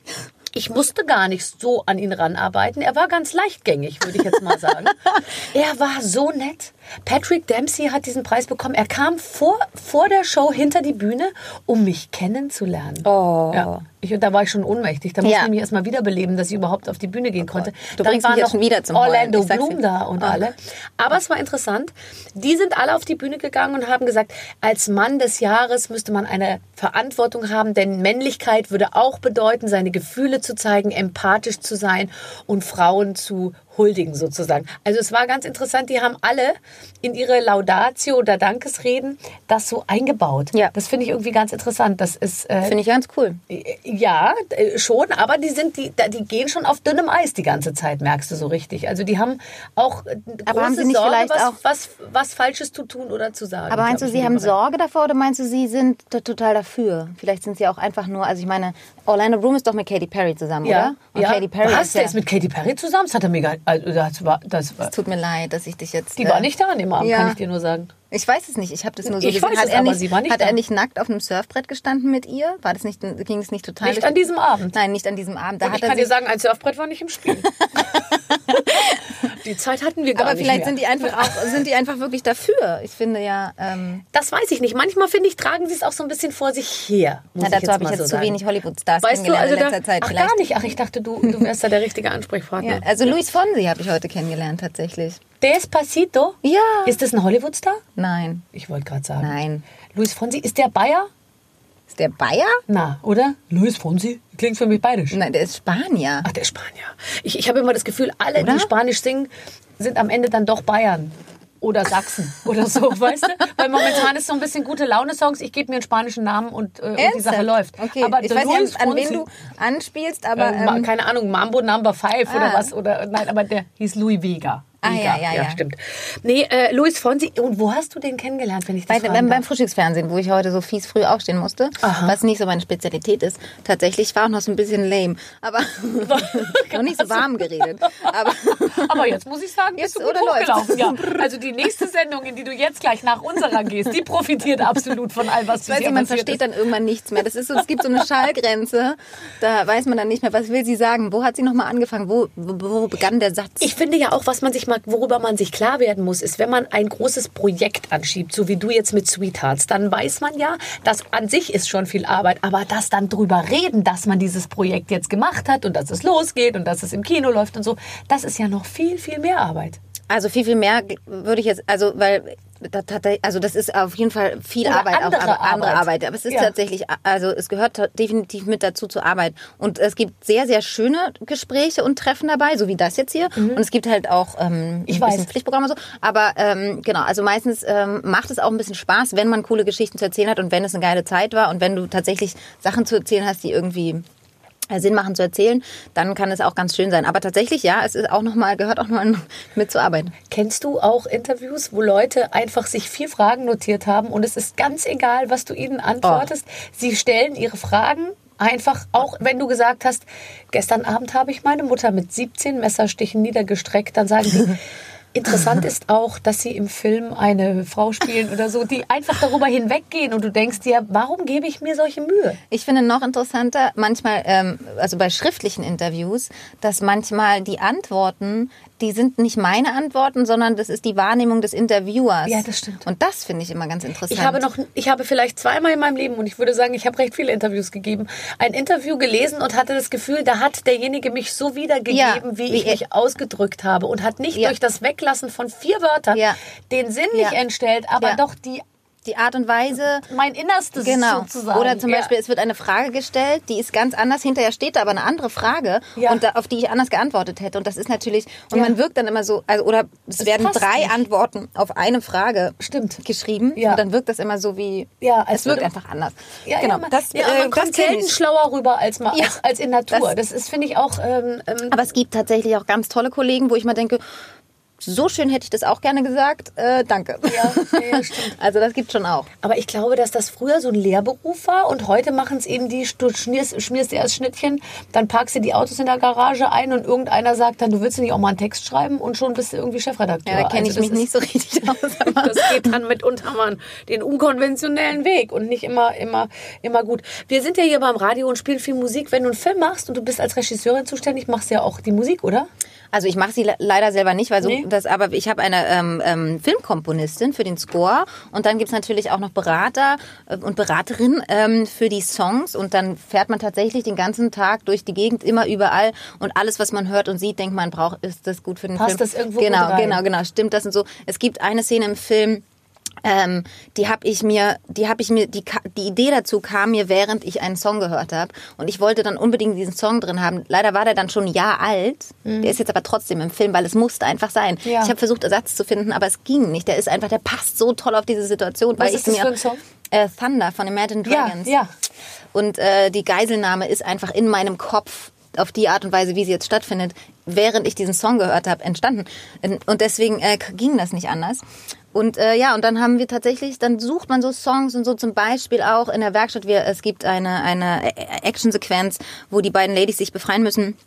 ich musste gar nicht so an ihn ranarbeiten. Er war ganz leichtgängig, würde ich jetzt mal sagen. er war so nett. Patrick Dempsey hat diesen Preis bekommen. Er kam vor, vor der Show hinter die Bühne, um mich kennenzulernen. Oh. Ja. Ich, da war ich schon ohnmächtig. Da musste Ja. ich mich erst mal wiederbeleben, dass ich überhaupt auf die Bühne gehen konnte. Du Dann bringst war mich jetzt noch wieder zum. Orlando Bloom da und Ach. alle. Aber es war interessant. Die sind alle auf die Bühne gegangen und haben gesagt, als Mann des Jahres müsste man eine Verantwortung haben, denn Männlichkeit würde auch bedeuten, seine Gefühle zu zeigen, empathisch zu sein und Frauen zu huldigen sozusagen. Also es war ganz interessant, die haben alle in ihre Laudatio oder Dankesreden das so eingebaut. Ja. Das finde ich irgendwie ganz interessant. Das ist äh, finde ich ganz cool ja, äh, schon, aber die sind die, die gehen schon auf dünnem Eis die ganze Zeit, merkst du so richtig. Also die haben auch äh, Aber haben sie nicht Sorge, vielleicht was, auch- was, was Falsches zu tun oder zu sagen. Aber meinst du, sie haben Bereich. Sorge davor oder meinst du, sie sind total dafür? Vielleicht sind sie auch einfach nur, also ich meine, Orlando Bloom ist doch mit Katy Perry zusammen, Ja, oder? Und ja. Katy Perry Was, ist der ja, ist mit Katy Perry zusammen? Das hat er mega, also das war, das war, es tut mir leid, dass ich dich jetzt... die äh, war nicht da an dem Abend, ja. kann ich dir nur sagen. Ich weiß es nicht, ich habe das nur so Ich gesehen. weiß Hat, es, er, aber nicht, sie war nicht hat da. er nicht nackt auf einem Surfbrett gestanden mit ihr? War das nicht, ging es nicht total... Nicht an diesem Abend. Nein, nicht an diesem Abend. Da Und ich kann dir sagen, ein Surfbrett war nicht im Spiel. Die Zeit hatten wir gar Aber nicht vielleicht mehr. sind die einfach auch, sind die einfach wirklich dafür. Ich finde ja, ähm, Das weiß ich nicht. Manchmal finde ich, tragen sie es auch so ein bisschen vor sich her. Na, dazu habe ich mal jetzt so zu wenig Hollywood-Stars Weißt du, kennengelernt also in da, letzter Zeit. ach, vielleicht. gar nicht. Ach, ich dachte, du, du wärst da der richtige Ansprechpartner. Ja, also Luis Fonsi habe ich heute kennengelernt tatsächlich. Despacito? Ja. Ist das ein Hollywood-Star? Nein, Ich wollte gerade sagen. nein. Luis Fonsi, ist der Bayer? Ist der Bayer? Na, oder? Luis Fonsi? Klingt für mich bayerisch. Nein, der ist Spanier. Ach, der Spanier. Ich, ich habe immer das Gefühl, alle, Oder? die Spanisch singen, sind am Ende dann doch Bayern. Oder Sachsen oder so, weißt du? Weil momentan ist so ein bisschen gute Laune-Songs. Ich gebe mir einen spanischen Namen und, äh, und die? Sache läuft. Okay, Aber ich weiß Luis nicht, an, wen du anspielst, aber äh, ma- ähm, keine Ahnung, Mambo Number Five oder Ah. was oder nein, aber der hieß Louis Vega. Ah, ja, ja, ja. stimmt. Nee, äh, Luis Fonsi. Und wo hast du den kennengelernt, wenn ich das bei, beim, beim? Frühstücksfernsehen, wo ich heute so fies früh aufstehen musste, Aha. was nicht so meine Spezialität ist. Tatsächlich war auch noch so ein bisschen lame, aber noch nicht so warm geredet. Aber Aber jetzt muss ich sagen, Jetzt bist du gut oder läuft? hochgelaufen. Ja. Also die nächste Sendung, in die du jetzt gleich nach unserer gehst, die profitiert absolut von all, was ich weiß nicht, man versteht dann irgendwann nichts mehr. Das ist so, es gibt so eine Schallgrenze, da weiß man dann nicht mehr, was will sie sagen, wo hat sie nochmal angefangen, wo, wo, wo begann der Satz? Ich finde ja auch, was man sich mal, worüber man sich klar werden muss, ist, wenn man ein großes Projekt anschiebt, so wie du jetzt mit Sweethearts, dann weiß man ja, das an sich ist schon viel Arbeit, aber das dann drüber reden, dass man dieses Projekt jetzt gemacht hat und dass es losgeht und dass es im Kino läuft und so, das ist ja noch viel, viel mehr Arbeit. Also viel, viel mehr würde ich jetzt, also weil das, hat- also das ist auf jeden Fall viel Oder Arbeit, andere auch andere Arbeit. Arbeit. Aber es ist Ja. tatsächlich, also es gehört definitiv mit dazu zur Arbeit. Und es gibt sehr, sehr schöne Gespräche und Treffen dabei, so wie das jetzt hier. Und es gibt halt auch ähm, Mhm. Ich ein bisschen weiß. Pflichtprogramme und so. Aber ähm, genau, also meistens ähm, macht es auch ein bisschen Spaß, wenn man coole Geschichten zu erzählen hat und wenn es eine geile Zeit war und wenn du tatsächlich Sachen zu erzählen hast, die irgendwie Sinn machen zu erzählen, dann kann es auch ganz schön sein. Aber tatsächlich, ja, es ist auch noch mal, gehört auch noch mit zur Arbeit. Kennst du auch Interviews, wo Leute einfach sich vier Fragen notiert haben und es ist ganz egal, was du ihnen antwortest? Sie stellen ihre Fragen einfach, auch wenn du gesagt hast, gestern Abend habe ich meine Mutter mit 17 Messerstichen niedergestreckt, dann sagen die, Interessant ist auch, dass sie im Film eine Frau spielen oder so, die einfach darüber hinweggehen und du denkst dir, warum gebe ich mir solche Mühe? Ich finde noch interessanter, manchmal, ähm, also bei schriftlichen Interviews, dass manchmal die Antworten, die sind nicht meine Antworten, sondern das ist die Wahrnehmung des Interviewers. Ja, das stimmt. Und das finde ich immer ganz interessant. Ich habe noch, ich habe vielleicht zweimal in meinem Leben und ich würde sagen, ich habe recht viele Interviews gegeben, ein Interview gelesen und hatte das Gefühl, da hat derjenige mich so wiedergegeben, Ja, wie wie ich mich ausgedrückt habe und hat nicht Ja. durch das Weglassen von vier Wörtern Ja. den Sinn nicht entstellt, aber doch die die Art und Weise. mein Innerstes Genau. sozusagen. Oder zum Ja. Beispiel, es wird eine Frage gestellt, die ist ganz anders, hinterher steht da aber eine andere Frage Ja. und da, auf die ich anders geantwortet hätte. Und das ist natürlich, und Ja. man wirkt dann immer so, also, oder es Das werden drei nicht. Antworten auf eine Frage Stimmt. geschrieben. Ja. Und dann wirkt das immer so wie, Ja, als es wirkt einfach anders. Ja, genau. ja, man, das, ja, äh, man das kommt selten schlauer rüber als, mal, Ja. als, als in Natur. Das- Das, ist, finde ich, auch ähm, ähm, Aber es gibt tatsächlich auch ganz tolle Kollegen, wo ich mal denke, so schön hätte ich das auch gerne gesagt. Äh, danke. Ja, ja, stimmt. Also das gibt schon auch. Aber ich glaube, dass das früher so ein Lehrberuf war und heute machen es eben die, du schmierst, schmierst erst Schnittchen, dann parkst du die Autos in der Garage ein und irgendeiner sagt dann, du willst nicht auch mal einen Text schreiben und schon bist du irgendwie Chefredakteur. Ja, da kenne ich Also mich das nicht so richtig aus. das geht dann mitunter mal den unkonventionellen Weg und nicht immer, immer, immer gut. Wir sind ja hier beim Radio und spielen viel Musik. Wenn du einen Film machst und du bist als Regisseurin zuständig, machst du ja auch die Musik, oder? Also ich mache sie le- leider selber nicht, weil so Nee. Das, aber ich habe eine ähm, ähm, Filmkomponistin für den Score und dann gibt's natürlich auch noch Berater äh, und Beraterin ähm, für die Songs und dann fährt man tatsächlich den ganzen Tag durch die Gegend, immer überall und alles, was man hört und sieht, denkt man, braucht, ist das gut für den Passt Film. das irgendwo genau, genau, genau, stimmt das und so. Es gibt eine Szene im Film, ähm, die habe ich mir, die habe ich mir, die, die Idee dazu kam mir, während ich einen Song gehört habe. Und ich wollte dann unbedingt diesen Song drin haben. Leider war der dann schon ein Jahr alt. Der ist jetzt aber trotzdem im Film, weil es musste einfach sein. Mhm. Ja. Ich habe versucht, Ersatz zu finden, aber es ging nicht. Der ist einfach, der passt so toll auf diese Situation. Was weil ist ich das mir, für ein Song? Äh, Thunder von Imagine Ja, Dragons. ja. Und äh, die Geiselnahme ist einfach in meinem Kopf auf die Art und Weise, wie sie jetzt stattfindet, während ich diesen Song gehört habe, entstanden. Und deswegen äh, ging das nicht anders. Und äh, ja, und dann haben wir tatsächlich, dann sucht man so Songs und so zum Beispiel auch in der Werkstatt. Wir, es gibt eine, eine Actionsequenz, wo die beiden Ladies sich befreien müssen.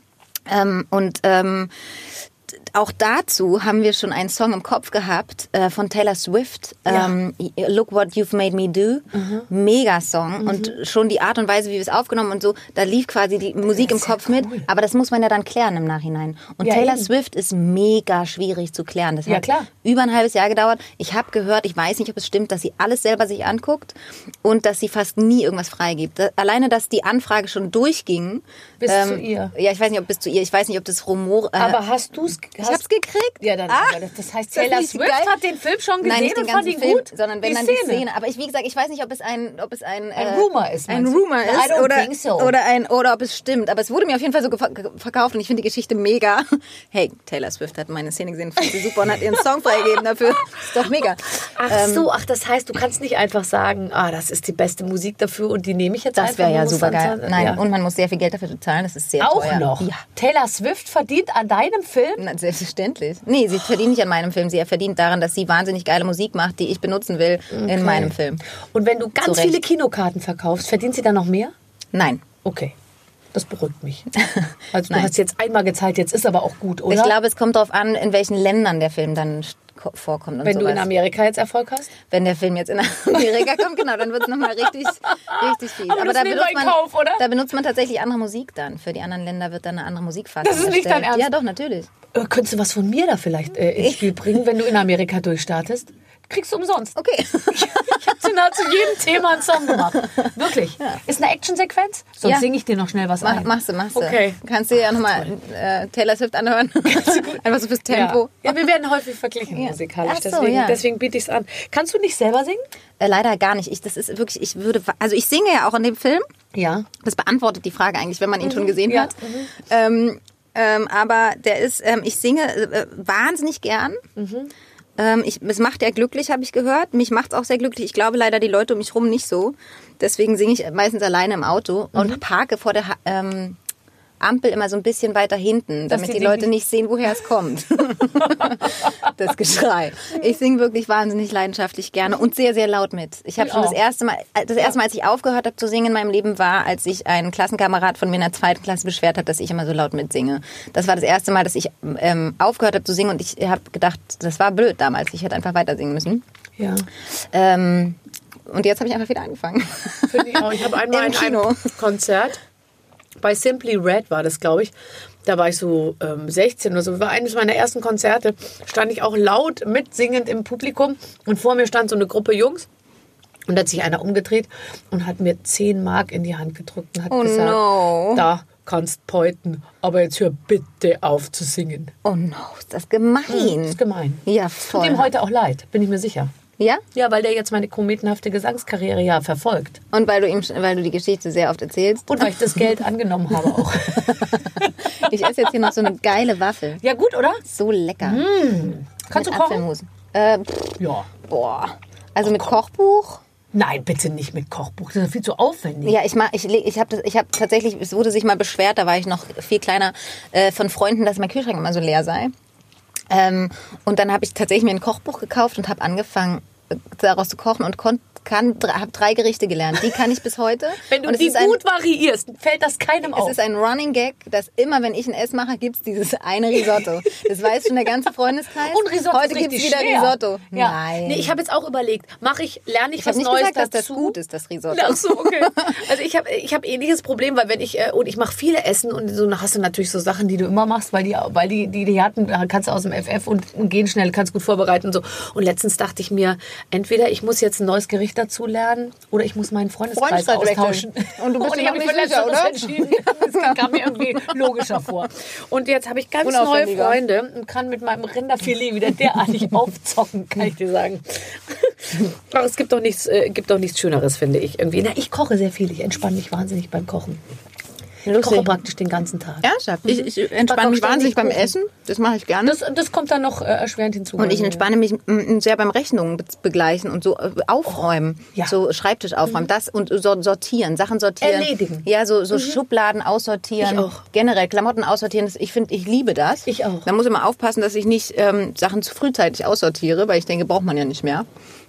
Ähm, und ähm, auch dazu haben wir schon einen Song im Kopf gehabt äh, von Taylor Swift. Ja. Ähm, Look What You've Made Me Do. Mega Song. Und schon die Art und Weise, wie wir es aufgenommen und so, da lief quasi die Musik im Kopf mit. Aber das muss man ja dann klären im Nachhinein. Und Ja, Taylor eben. Swift ist mega schwierig zu klären. Das Ja, hat klar. über ein halbes Jahr gedauert. Ich habe gehört, ich weiß nicht, ob es stimmt, dass sie alles selber sich anguckt und dass sie fast nie irgendwas freigibt. Alleine, dass die Anfrage schon durchging. Bis zu ihr. Ja, ich weiß nicht, ob bis zu ihr. Ich weiß nicht, ob das Rumor. Äh, Aber hast du es? Ich hab's gekriegt. Ja, dann. Ah, das, das heißt, das Taylor nicht Swift geil? hat den Film schon gesehen Nein, nicht den und fand ihn Film, gut, sondern wenn die dann Szene. die Szene. Aber ich, wie gesagt, ich weiß nicht, ob es ein, ob es ein, Ein äh, Rumor ist, ein? Rumor I ist don't oder think so. oder ein oder ob es stimmt. Aber es wurde mir auf jeden Fall so verkauft und ich finde die Geschichte mega. Hey, Taylor Swift hat meine Szene gesehen, fand sie super und hat ihren Song freigegeben dafür. Ist doch mega. Ach Ähm, so, ach, das heißt, du kannst nicht einfach sagen, ah, das ist die beste Musik dafür und die nehme ich jetzt Das einfach. wäre ja super geil. Nein, ja. und man muss sehr viel Geld dafür bezahlen. Das ist sehr auch teuer. noch. Ja. Taylor Swift verdient an deinem Film? Na, selbstverständlich. Nee, sie verdient nicht an meinem Film. Sie verdient daran, dass sie wahnsinnig geile Musik macht, die ich benutzen will in meinem Film. Und wenn du ganz Zu Recht. viele Kinokarten verkaufst, verdient sie dann noch mehr? Nein. Okay. Das beruhigt mich. Also du Nein. hast jetzt einmal gezahlt, jetzt ist aber auch gut, oder? Ich glaube, es kommt darauf an, in welchen Ländern der Film dann vorkommt. Und wenn du sowas. in Amerika jetzt Erfolg hast. Wenn der Film jetzt in Amerika kommt, genau, dann wird es nochmal richtig, richtig viel. Aber das nehmen wir in Kauf, oder? da benutzt man tatsächlich andere Musik dann. Für die anderen Länder wird dann eine andere Musikfassung Das ist nicht dein. Ernst? Ja, doch, natürlich. Äh, könntest du was von mir da vielleicht äh, ins Spiel bringen, wenn du in Amerika durchstartest? Kriegst du umsonst. Okay. Ich habe zu nahezu jedem Thema einen Song gemacht. Wirklich. Ist eine Actionsequenz? Sonst Ja. singe ich dir noch schnell was Mach, ein. machst du, machst du. Okay. Kannst du ja nochmal äh, Taylor Swift anhören. Einfach so fürs Tempo. Ja. ja, wir werden häufig verglichen Ja. musikalisch. So, deswegen ja. deswegen biete ich es an. Kannst du nicht selber singen? Äh, leider gar nicht. Ich, das ist wirklich, ich würde, also ich singe ja auch in dem Film. Ja. Das beantwortet die Frage eigentlich, wenn man ihn schon gesehen Mhm. ja. hat. Ähm, ähm, aber der ist, ähm, ich singe äh, wahnsinnig gern. Mhm. Ähm, ich, es macht ja glücklich, habe ich gehört. Mich macht es auch sehr glücklich. Ich glaube leider die Leute um mich rum nicht so. Deswegen singe ich meistens alleine im Auto Mhm. und parke vor der Ha- ähm, Ampel immer so ein bisschen weiter hinten, damit die die Leute nicht- sehen, woher es kommt. das Geschrei. Ich singe wirklich wahnsinnig leidenschaftlich gerne und sehr, sehr laut mit. Ich habe Ich schon das auch. erste Mal, äh, das erste Mal, als ich aufgehört habe zu singen in meinem Leben, war, als sich ein Klassenkamerad von mir in der zweiten Klasse beschwert hat, dass ich immer so laut mitsinge. Das war das erste Mal, dass ich ähm, aufgehört habe zu singen und ich habe gedacht, das war blöd damals. Ich hätte einfach weiter singen müssen. Ja. Ähm, und jetzt habe ich einfach wieder angefangen. Finde ich auch. Ich habe einmal Im in einem Kino. Konzert, bei Simply Red war das, glaube ich. Da war ich so ähm, 16 oder so. War eines meiner ersten Konzerte. Stand ich auch laut mitsingend im Publikum. Und vor mir stand so eine Gruppe Jungs. Und da hat sich einer umgedreht und hat mir 10 Mark in die Hand gedrückt und hat Oh gesagt, no. da kannst peuten, aber jetzt hör bitte auf zu singen. Oh no, ist das gemein. Das ist gemein. Ja, Tut voll. ihm heute auch leid, bin ich mir sicher. Ja? Ja, weil der jetzt meine kometenhafte Gesangskarriere ja verfolgt. Und weil du ihm, weil du die Geschichte sehr oft erzählst. Und weil ich das Geld angenommen habe auch. Ich esse jetzt hier noch so eine geile Waffel. Ja, gut, oder? So lecker. Kannst Mit du kochen? Äh, pff, Ja. boah. Also mit Kochbuch? Nein, bitte nicht mit Kochbuch. Das ist viel zu aufwendig. Ja, ich mach, ich, ich habe ich hab tatsächlich, es wurde sich mal beschwert, da war ich noch viel kleiner, äh, von Freunden, dass mein Kühlschrank immer so leer sei. Ähm, und dann habe ich tatsächlich mir ein Kochbuch gekauft und habe angefangen, daraus zu kochen und kon, kann, habe drei Gerichte gelernt. Die kann ich bis heute. Wenn du es die ein, gut variierst, fällt das keinem Es auf. ist ein Running Gag, dass immer, wenn ich ein Ess mache, gibt's dieses eine Risotto. Das weiß schon der ganze Freundeskreis. und Risotto Heute gibt's richtig wieder schwer. Risotto. Ja. Nein. Nee, ich habe jetzt auch überlegt, mache ich, lerne ich, ich was nicht Neues gesagt, dass das dazu? gut ist, das Risotto. Ach so, okay. Also ich habe ich hab ähnliches Problem, weil wenn ich äh, und ich mache viele Essen und so hast du natürlich so Sachen, die du immer machst, weil die weil die die, die hatten äh, kannst du aus dem FF und, und gehen schnell, kannst gut vorbereiten und so. Und letztens dachte ich mir, entweder ich muss jetzt ein neues Gericht dazu lernen oder ich muss meinen Freundeskreis Freundeskreis austauschen. Und du bist und ich habe mich für letzteres oder? entschieden. Das kam mir irgendwie logischer vor. Und jetzt habe ich ganz neue. Freunde und kann mit meinem Rinderfilet wieder derartig aufzocken, kann ich dir sagen. Aber es gibt doch nichts, äh, gibt doch nichts Schöneres, finde ich. Irgendwie. Na, ich koche sehr viel. Ich entspanne mich wahnsinnig beim Kochen. Ich koche praktisch den ganzen Tag. Ernsthaft? Ich, ich Back entspanne mich wahnsinnig beim. Essen. Das mache ich gerne. Das, das kommt dann noch äh, erschwerend hinzu. Und ich entspanne mich sehr beim Rechnungen be- begleichen und so äh, aufräumen. Oh, ja. Mhm. So Schreibtisch aufräumen. Das und so sortieren, Sachen sortieren. Erledigen. Mhm. Ja, so, so Schubladen aussortieren. Ich auch. Generell Klamotten aussortieren. Das, ich finde, ich liebe das. Ich auch. Da muss ich immer aufpassen, dass ich nicht ähm, Sachen zu frühzeitig aussortiere, weil ich denke, braucht man ja nicht mehr.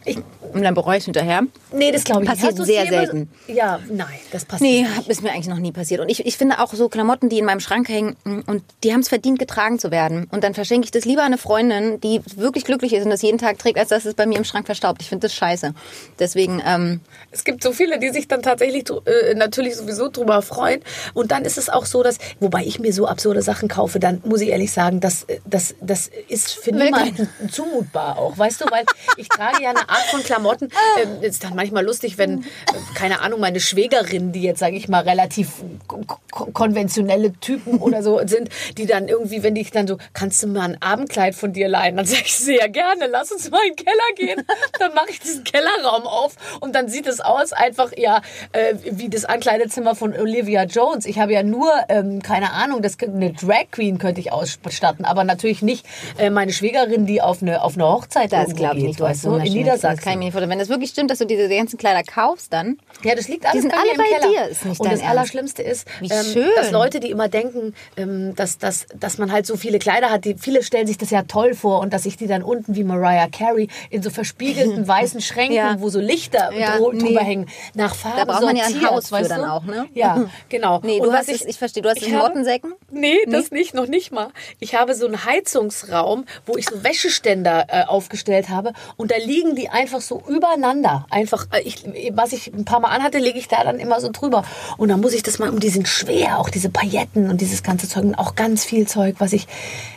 Ich, und dann bereue ich es hinterher. Nee, das glaube ich nicht. Passiert sehr selten. So, ja, nein, das passiert Nee, nicht. ist mir eigentlich noch nie passiert. Und ich, ich finde auch so Klamotten, die in meinem Schrank hängen mm, und die haben es verdient, getragen zu werden. Und dann verschenke ich das lieber an eine Freundin, die wirklich glücklich ist und das jeden Tag trägt, als dass es bei mir im Schrank verstaubt. Ich finde das scheiße. Deswegen, ähm, Es gibt so viele, die sich dann tatsächlich äh, natürlich sowieso drüber freuen. Und dann ist es auch so, dass, wobei ich mir so absurde Sachen kaufe, dann muss ich ehrlich sagen, das, äh, das, das ist für niemanden zumutbar auch, weißt du, weil ich trage ja eine Art von Klamotten. Ähm, ist dann manchmal lustig, wenn, äh, keine Ahnung, meine Schwägerin, die jetzt, sage ich mal, relativ ko- ko- konventionelle Typen oder so sind, die dann irgendwie, wenn ich dann so, kannst du mal ein Abendkleid von dir leihen? Dann sage ich sehr gerne, lass uns mal in den Keller gehen. Dann mache ich diesen Kellerraum auf und dann sieht es aus einfach ja äh, wie das Ankleidezimmer von Olivia Jones. Ich habe ja nur, ähm, keine Ahnung, das könnte- eine Drag Queen könnte ich ausstatten, aber natürlich nicht äh, meine Schwägerin, die auf eine, auf eine Hochzeit das glaube ich nicht. Weißt du, so in Das kann ich mir nicht vorstellen. Wenn es wirklich stimmt, dass du diese ganzen Kleider kaufst, dann. Ja, das liegt alles sind bei alle bei Keller. dir, ist nicht Und das Ernst. Allerschlimmste ist, Wie ähm, schön. dass Leute, die immer denken, ähm, dass, dass, dass man halt so viele Kleider hat, die, viele stellen sich das ja toll vor und dass ich die dann unten wie Mariah Carey in so verspiegelten weißen Schränken, Ja. wo so Lichter Ja, dro- nee. drüber hängen, nach Farben Da braucht man ja ein Haus für weißt dann auch, ne? Ja, genau. Nee, Und du was hast es, ich verstehe, du hast es in Mottensäcken? Nee, das nicht, noch nicht mal. Ich habe so einen Heizungsraum, wo ich so Wäscheständer äh, aufgestellt habe und da liegen die einfach so übereinander. Einfach, äh, ich, was ich ein paar Mal anhatte, lege ich da dann immer so drüber. Und dann muss ich das mal, und die sind schwer, auch diese Pailletten und dieses ganze Zeug und auch ganz viel Zeug, was ich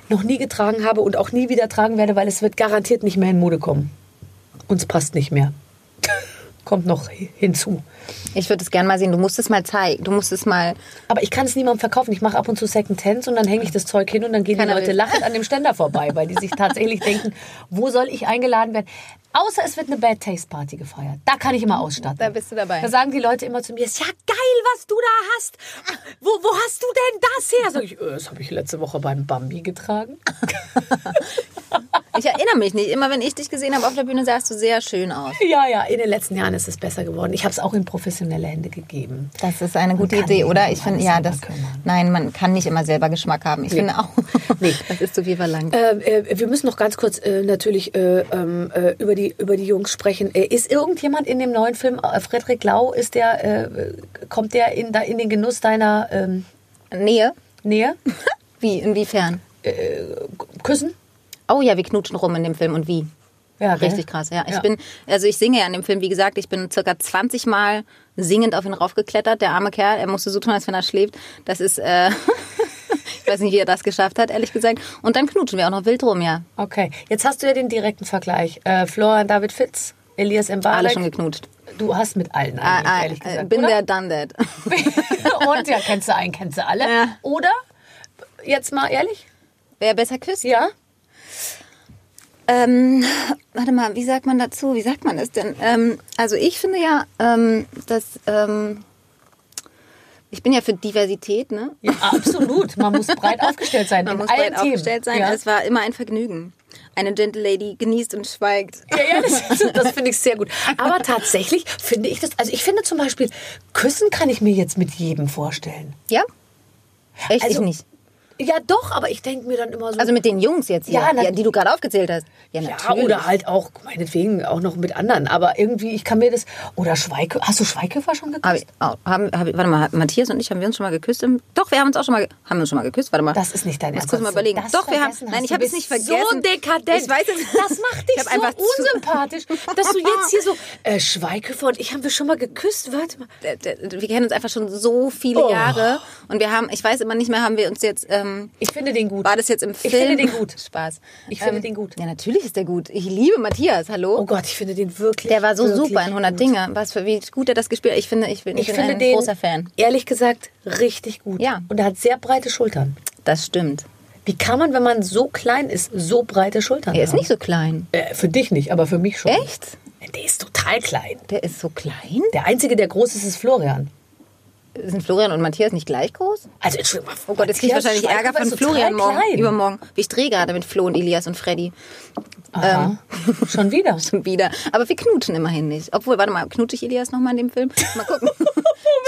noch nie getragen habe und auch nie wieder tragen werde, weil es wird garantiert nicht mehr in Mode kommen. Uns passt nicht mehr. Kommt noch hinzu. Ich würde es gerne mal sehen. Du musst es mal zeigen. Du musst es mal. Aber ich kann es niemandem verkaufen. Ich mache ab und zu Second Hands und dann hänge ich das Zeug hin und dann gehen Keiner die Leute will. lachend an dem Ständer vorbei, weil die sich tatsächlich denken, wo soll ich eingeladen werden? Außer es wird eine Bad Taste Party gefeiert. Da kann ich immer ausstatten. Da bist du dabei. Da sagen die Leute immer zu mir, ist ja geil, was du da hast. Wo, wo hast du denn das her? Sag ich, äh, das habe ich letzte Woche beim Bambi getragen. Ich erinnere mich nicht. Immer wenn ich dich gesehen habe auf der Bühne, sahst du sehr schön aus. Ja, ja, in den letzten Jahren ist es besser geworden. Ich habe es auch in professionelle Hände gegeben. Das ist eine gute Idee, oder? Ich finde, ja, das. Nein, man kann nicht immer selber Geschmack haben. Ich finde auch. Nee. Das ist zu viel verlangt. Ähm, äh, wir müssen noch ganz kurz äh, natürlich äh, ähm, äh, über, die, über die Jungs sprechen. Äh, ist irgendjemand in dem neuen Film, äh, Frederik Lau, ist der, äh, kommt der in, da, in den Genuss deiner ähm, Nähe? Nähe? Wie? Inwiefern? Küssen? Oh ja, wir knutschen rum in dem Film und wie? Ja, gell? Richtig krass, ja. Ich Ja. bin, also ich singe ja in dem Film, wie gesagt, ich bin circa 20 Mal singend auf ihn raufgeklettert, der arme Kerl. Er musste so tun, als wenn er schläft. Das ist, äh, ich weiß nicht, wie er das geschafft hat, ehrlich gesagt. Und dann knutschen wir auch noch wild rum, ja. Okay, jetzt hast du ja den direkten Vergleich. Äh, Florian David Fitz, Elias Alle Mbarek. schon geknutscht. Du hast mit allen Ah, eigentlich, ah, ehrlich gesagt. bin der, done that. Und ja, kennst du einen, kennst du alle. Ja. Oder, jetzt mal ehrlich, Wer besser küsst? ja? Ähm, warte mal, wie sagt man dazu? Wie sagt man das denn? Ähm, also ich finde ja, ähm, dass ähm, ich bin ja für Diversität, ne? ja? Absolut, man muss breit aufgestellt sein Man muss breit Themen. aufgestellt sein. Ja. Es war immer ein Vergnügen. Eine Gentle Lady genießt und schweigt. Ja, ja, das, das finde ich sehr gut. Aber tatsächlich finde ich das, also ich finde zum Beispiel, Küssen kann ich mir jetzt mit jedem vorstellen. Ja? Echt? Also- ich nicht. Ja, doch, aber ich denke mir dann immer so. Also mit den Jungs jetzt hier, Ja, ja, na- die du gerade aufgezählt hast. Ja, ja, natürlich. oder halt auch, meinetwegen, auch noch mit anderen. Aber irgendwie, ich kann mir das. Oder Schweige. Hast du Schweighöfer schon geküsst? Hab ich, haben, hab warte mal, Matthias und ich, haben wir uns schon mal geküsst? Im, doch, wir haben uns auch schon mal, haben wir uns schon mal geküsst. Warte mal. Das ist nicht dein Ernst, kurz mal überlegen. das Doch, wir haben, nein, ich habe es nicht vergessen. So dekadent. Ich weiß es. Das macht dich so unsympathisch, dass du jetzt hier so, äh, Schweighöfer und ich haben wir schon mal geküsst. Warte mal. Wir kennen uns einfach schon so viele Oh. Jahre und wir haben, ich weiß immer nicht mehr, haben wir uns jetzt, ähm, Ich finde den gut. war das jetzt im Ich Film? finde den gut. Spaß. Ich finde den gut. Ja, natürlich ist der gut. Ich liebe Matthias, hallo. Oh Gott, ich finde den wirklich. der war so super in 100 gut. Dinge. Was für, wie gut er das gespielt hat. Ich finde, ich bin, ich Ich bin finde ein den, großer Fan. ehrlich gesagt, richtig gut. Ja. Und er hat sehr breite Schultern. Das stimmt. Wie kann man, wenn man so klein ist, so breite Schultern Er ist haben? nicht so klein. Äh, für dich nicht, aber für mich schon. Echt? Der ist total klein. Der ist so klein? Der Einzige, der groß ist, ist Florian. Sind Florian und Matthias nicht gleich groß? Also, Entschuldigung. Oh Gott, jetzt kriege ich wahrscheinlich Ärger von Florian morgen, übermorgen. Ich drehe gerade mit Flo und Elias und Freddy. Ähm, schon wieder. Schon wieder. Aber wir knutschen immerhin nicht. Obwohl, warte mal, knutsche ich Elias nochmal in dem Film? Mal gucken.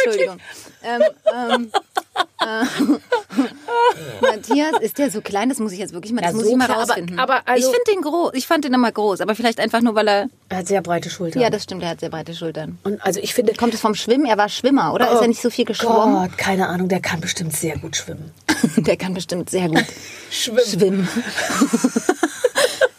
Entschuldigung. Ähm, ähm, äh, Matthias, ist der so klein? Das muss ich jetzt wirklich mal, das Ja, muss so ich mal aber- rausfinden. aber also- ich finde den groß. Ich fand den immer groß, aber vielleicht einfach nur, weil er. Er hat sehr breite Schultern. Ja, das stimmt, er hat sehr breite Schultern. und also ich finde, Kommt es vom Schwimmen? Er war Schwimmer, oder? ist er nicht so viel geschwommen? Oh Gott, keine Ahnung, der kann bestimmt sehr gut schwimmen. Der kann bestimmt sehr gut Schwimmen. schwimmen.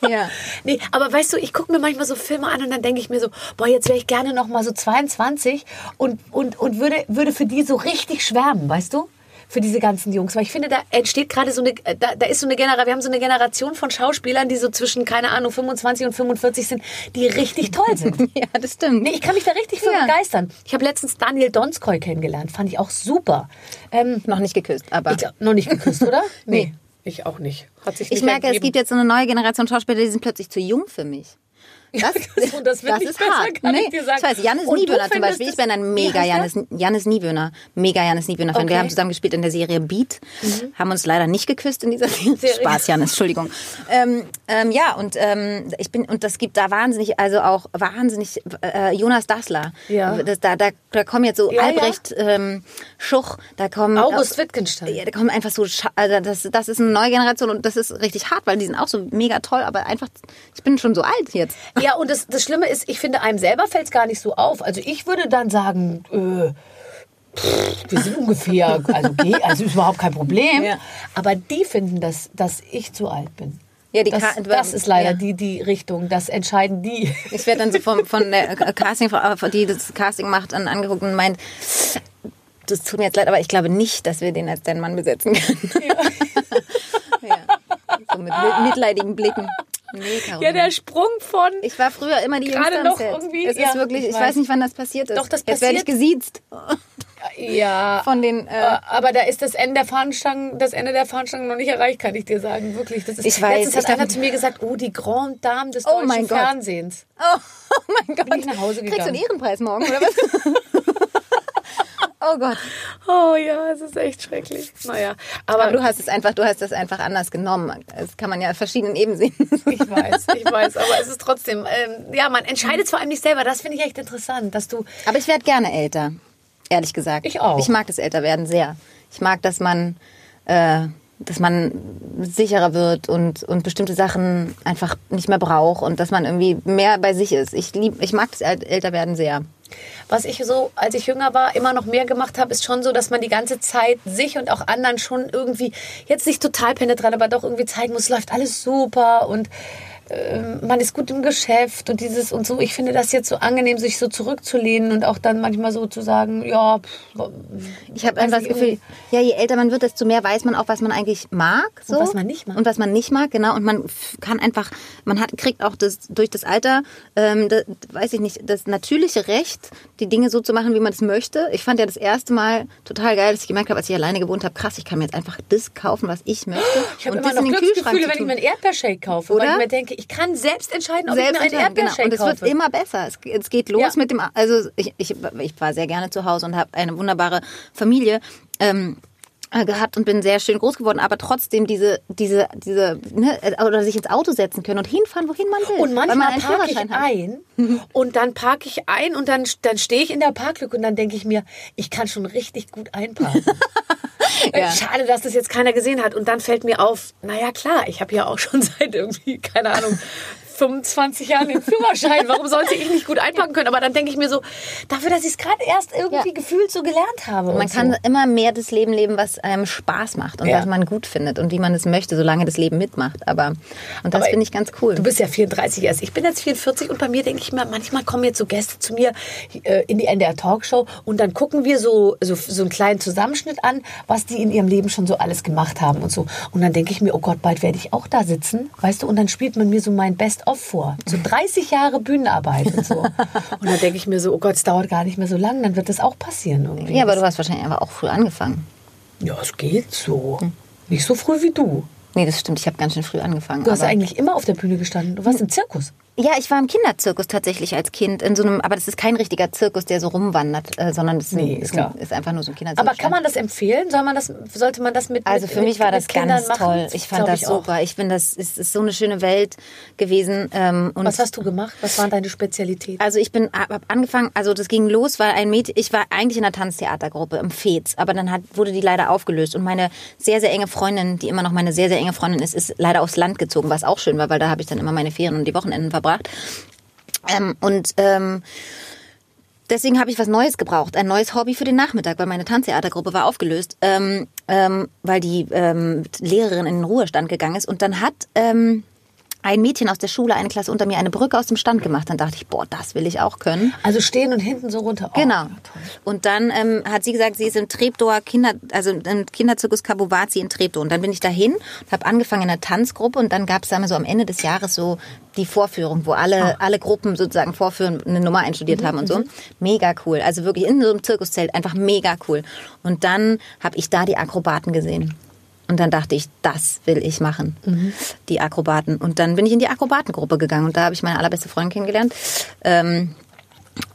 Ja. Nee, aber weißt du, ich gucke mir manchmal so Filme an und dann denke ich mir so, boah, jetzt wäre ich gerne noch mal so 22 und, und, und würde, würde für die so richtig schwärmen, weißt du? Für diese ganzen Jungs. Weil ich finde, da entsteht gerade so eine, da, da ist so eine Generation, wir haben so eine Generation von Schauspielern, die so zwischen, keine Ahnung, 25 und 45 sind, die richtig toll sind. ja, das stimmt. Nee, ich kann mich da richtig für Ja. begeistern. Ich habe letztens Daniel Donskoy kennengelernt, fand ich auch super. Ähm, Noch nicht geküsst, aber. ich noch nicht geküsst, oder? Nee. Ich auch nicht. Hat sich Ich nicht merke, es ergeben. gibt jetzt so eine neue Generation Schauspieler, die sind plötzlich zu jung für mich. Das, und das nicht ist besser, hart. nee, ich. Ich weiß, Janis Und Niewöhner zum Beispiel. Ich bin ein mega heißt? Janis, Janis Niewöhner. Mega Janis Niewöhner. Fan. Okay. Wir haben zusammen gespielt in der Serie Beat. Haben uns leider nicht geküsst in dieser Serie. Spaß, Janis, Entschuldigung. Ähm, ähm, ja, und ähm, ich bin, und das gibt da wahnsinnig, also auch wahnsinnig, äh, Jonas Dassler. Ja. Das, da, da, da kommen jetzt so Ja, ja. Albrecht Ähm, Schuch, da kommen August Wittgenstein. ja, da kommen einfach so, also das, das ist eine neue Generation und das ist richtig hart, weil die sind auch so mega toll, aber einfach, ich bin schon so alt jetzt. Ja, und das, das Schlimme ist, ich finde, einem selber fällt es gar nicht so auf. Also ich würde dann sagen, äh, pff, wir sind ungefähr, also, geht, also ist überhaupt kein Problem. Ja. Aber die finden, dass, dass ich zu alt bin. Ja, die das, Ka- das ist leider ja. die, die Richtung, das entscheiden die. Ich werde dann so vom, von der Castingfrau, die das Casting macht, an, angeguckt und meint, das tut mir jetzt leid, aber ich glaube nicht, dass wir den als deinen Mann besetzen können. Ja. So mit mit- mitleidigen Blicken. Nee, Caroline. Ja, der Sprung von. ich war früher immer die Gerade Jüngste am noch Set. irgendwie, Es ist ja, wirklich, ich ich, weiß. weiß nicht, wann das passiert ist. Doch, das Jetzt werde ich passiert- gesiezt Ja. von den... Äh, Aber da ist das Ende der Fahnenstangen, das Ende der Fahnenstangen noch nicht erreicht, kann ich dir sagen. Wirklich. Das ist, Ich weiß, Letztens hat einer zu mir gesagt, oh, die Grande Dame des Oh deutschen. Fernsehens. oh, oh mein Gott. Bin ich nach Hause Kriegst du einen gegangen. Ehrenpreis morgen, oder was? oh Gott. Oh ja, es ist echt schrecklich. Naja, aber, Aber du hast es einfach, du hast es einfach anders genommen. Das kann man ja auf verschiedenen Ebenen sehen. ich weiß, ich weiß, aber es ist trotzdem, ähm, ja, man entscheidet vor allem nicht selber. Das finde ich echt interessant, dass du, Aber ich werde gerne älter, ehrlich gesagt. Ich auch. Ich mag das Älterwerden sehr. Ich mag, dass man, äh, dass man sicherer wird und, und bestimmte Sachen einfach nicht mehr braucht und dass man irgendwie mehr bei sich ist. Ich lieb, ich mag das Äl- Älterwerden sehr. Was ich so, als ich jünger war, immer noch mehr gemacht habe, ist schon so, dass man die ganze Zeit sich und auch anderen schon irgendwie, jetzt nicht total penetrant, aber doch irgendwie zeigen muss, läuft alles super und ähm, man ist gut im Geschäft und dieses und so. Ich finde das jetzt so angenehm, sich so zurückzulehnen und auch dann manchmal so zu sagen, ja, pff, Ich habe einfach das Gefühl, ja, je älter man wird, desto mehr weiß man auch, was man eigentlich mag. So. was man nicht mag. Und was man nicht mag, genau. Und man kann einfach, man hat, kriegt auch das, durch das Alter, ähm, das, weiß ich nicht, das natürliche Recht, die Dinge so zu machen, wie man es möchte. Ich fand ja das erste Mal total geil, dass ich gemerkt habe, als ich alleine gewohnt habe, krass, ich kann mir jetzt einfach das kaufen, was ich möchte. ich habe und immer das noch Glücksgefühle, wenn ich mir einen Erdbeershake kaufe, weil Oder? ich mir denke, ich kann selbst entscheiden, ob selbst ich mir einen genau. Erdbeershake Und es wird immer besser. Es, es geht los Ja. mit dem, also ich, ich, ich war sehr gerne zu Hause und habe eine wunderbare Familie. Ähm, äh, gehabt und bin sehr schön groß geworden, aber trotzdem diese, diese, diese, ne, äh, oder sich ins Auto setzen können und hinfahren, wohin man will. Und man manchmal einen parke ich hat. ein und dann parke ich ein und dann, dann stehe ich in der Parklücke und dann denke ich mir, ich kann schon richtig gut einparken. Ja. Schade, dass das jetzt keiner gesehen hat. Und dann fällt mir auf, naja klar, ich habe ja auch schon seit irgendwie, keine Ahnung, 25 Jahren den Führerschein. Warum sollte ich nicht gut einparken können? Aber dann denke ich mir so, dafür, dass ich es gerade erst irgendwie Ja. gefühlt so gelernt habe. Man kann so. immer mehr das Leben leben, was einem Spaß macht und Ja. was man gut findet und wie man es möchte, solange das Leben mitmacht. Aber und das finde ich ganz cool. Du bist ja 34 erst. Ich bin jetzt 44 und bei mir denke ich mir, manchmal kommen jetzt so Gäste zu mir äh, in die NDR Talkshow und dann gucken wir so, so, so einen kleinen Zusammenschnitt an, was die in ihrem Leben schon so alles gemacht haben und so. Und dann denke ich mir, oh Gott, bald werde ich auch da sitzen, weißt du, und dann spielt man mir so mein Best-of vor. So 30 Jahre Bühnenarbeit und so. Und dann denke ich mir so, oh Gott, es dauert gar nicht mehr so lang, dann wird das auch passieren irgendwie. ja, aber du hast wahrscheinlich einfach auch früh angefangen. Ja, es geht so. Nicht so früh wie du. Nee, das stimmt. Ich habe ganz schön früh angefangen. Du hast eigentlich immer auf der Bühne gestanden. Du warst im Zirkus. Ja, ich war im Kinderzirkus tatsächlich als Kind in so einem, aber das ist kein richtiger Zirkus, der so rumwandert, äh, sondern das ist, ein, ist ein, ist einfach nur so ein Kinderzirkus. Aber kann man das empfehlen? Soll man das, sollte man das mit Also mit, für mich war mit das ganz machen? toll. Ich fand das auch. super. Ich finde, das ist, ist so eine schöne Welt gewesen. Ähm, Was hast du gemacht? Was waren deine Spezialitäten? Also ich bin hab angefangen, also das ging los, weil ein Mädchen, ich war eigentlich in einer Tanztheatergruppe im Fez, aber dann hat, wurde die leider aufgelöst und meine sehr, sehr enge Freundin, die immer noch meine sehr, sehr enge Freundin ist, ist leider aufs Land gezogen, was auch schön war, weil da habe ich dann immer meine Ferien und die Wochenenden verbracht. Ähm, und ähm, deswegen habe ich was Neues gebraucht, ein neues Hobby für den Nachmittag, weil meine Tanztheatergruppe war aufgelöst, ähm, ähm, weil die ähm, Lehrerin in den Ruhestand gegangen ist. Und dann hat ähm, ein Mädchen aus der Schule, eine Klasse unter mir, eine Brücke aus dem Stand gemacht. Dann dachte ich, boah, das will ich auch können. Also stehen und hinten so runter. Oh, Genau. Und dann ähm, hat sie gesagt, sie ist im Treptower Kinder, also im Kinderzirkus Kabuwazi in Treptow. Und dann bin ich dahin und habe angefangen in einer Tanzgruppe und dann gab es dann so am Ende des Jahres so die Vorführung, wo alle, alle Gruppen sozusagen vorführen, eine Nummer einstudiert haben und so. Mega cool. Also wirklich in so einem Zirkuszelt, einfach mega cool. Und dann habe ich da die Akrobaten gesehen. Und dann dachte ich, das will ich machen, die Akrobaten. Und dann bin ich in die Akrobatengruppe gegangen und da habe ich meine allerbeste Freundin kennengelernt. Ähm,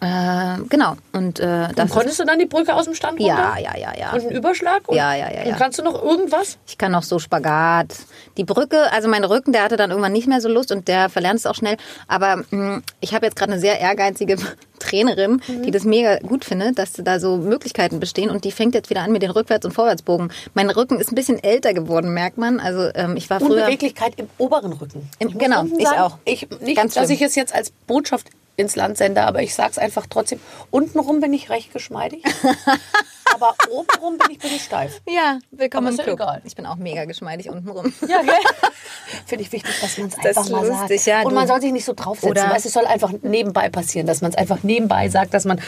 äh, genau. Und äh, das Und konntest du dann die Brücke aus dem Stand runter? ja, ja, ja, ja. Und einen Überschlag? Und, Ja, ja, ja, ja. Und kannst du noch irgendwas? Ich kann auch so Spagat. Die Brücke, also mein Rücken, der hatte dann irgendwann nicht mehr so Lust und der verlernt es auch schnell. Aber mh, ich habe jetzt gerade eine sehr ehrgeizige Trainerin, Mhm. die das mega gut findet, dass da so Möglichkeiten bestehen und die fängt jetzt wieder an mit den Rückwärts- und Vorwärtsbogen. Mein Rücken ist ein bisschen älter geworden, merkt man. Also ähm, ich war früher... Unbeweglichkeit im oberen Rücken. Im- genau, ich sagen, auch. Ich, nicht, Ganz dass schlimm. ich es jetzt als Botschaft ins Land sende, aber ich sag's einfach trotzdem. Untenrum bin ich recht geschmeidig, aber obenrum bin ich ein bisschen steif. Ja, willkommen Aber im Club. egal. Ich bin auch mega geschmeidig untenrum. Ja, gell? Finde ich wichtig, dass man es Das einfach ist mal lustig, sagt. ja, Und man soll sich nicht so draufsetzen. Oder- Weißt, es soll einfach nebenbei passieren, dass man es einfach nebenbei sagt, dass man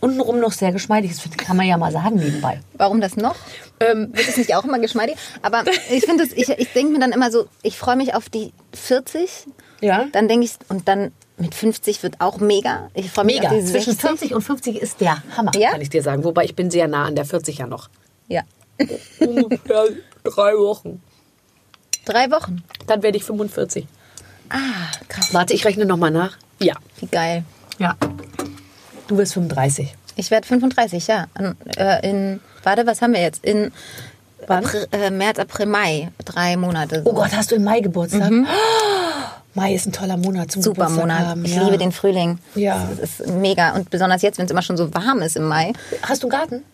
untenrum noch sehr geschmeidig ist. Das kann man ja mal sagen nebenbei. Warum das noch? Ähm, Wird es nicht auch immer geschmeidig? Aber ich finde, es- ich, ich denke mir dann immer so, ich freue mich auf die 40. Ja. Dann denke ich, und dann mit 50 wird auch mega. Ich freue mich Mega. auf Zwischen 60. 40 und 50 ist der Hammer, Ja? kann ich dir sagen. Wobei ich bin sehr nah an der 40 ja noch. Ja. Ungefähr drei Wochen. Drei Wochen. Dann werde ich 45. Ah, krass. Warte, ich rechne nochmal nach. Ja. Wie geil. Ja. Du wirst 35. Ich werde 35, ja. In, äh, in, warte, was haben wir jetzt? In? April, äh, März, April, Mai. Drei Monate. So. Oh Gott, hast du im Mai Geburtstag? Mai ist ein toller Monat zum Super Geburtstag Monat. haben. Ich ja. liebe den Frühling. Ja. Das ist mega. Und besonders jetzt, wenn es immer schon so warm ist im Mai. Hast du einen Garten?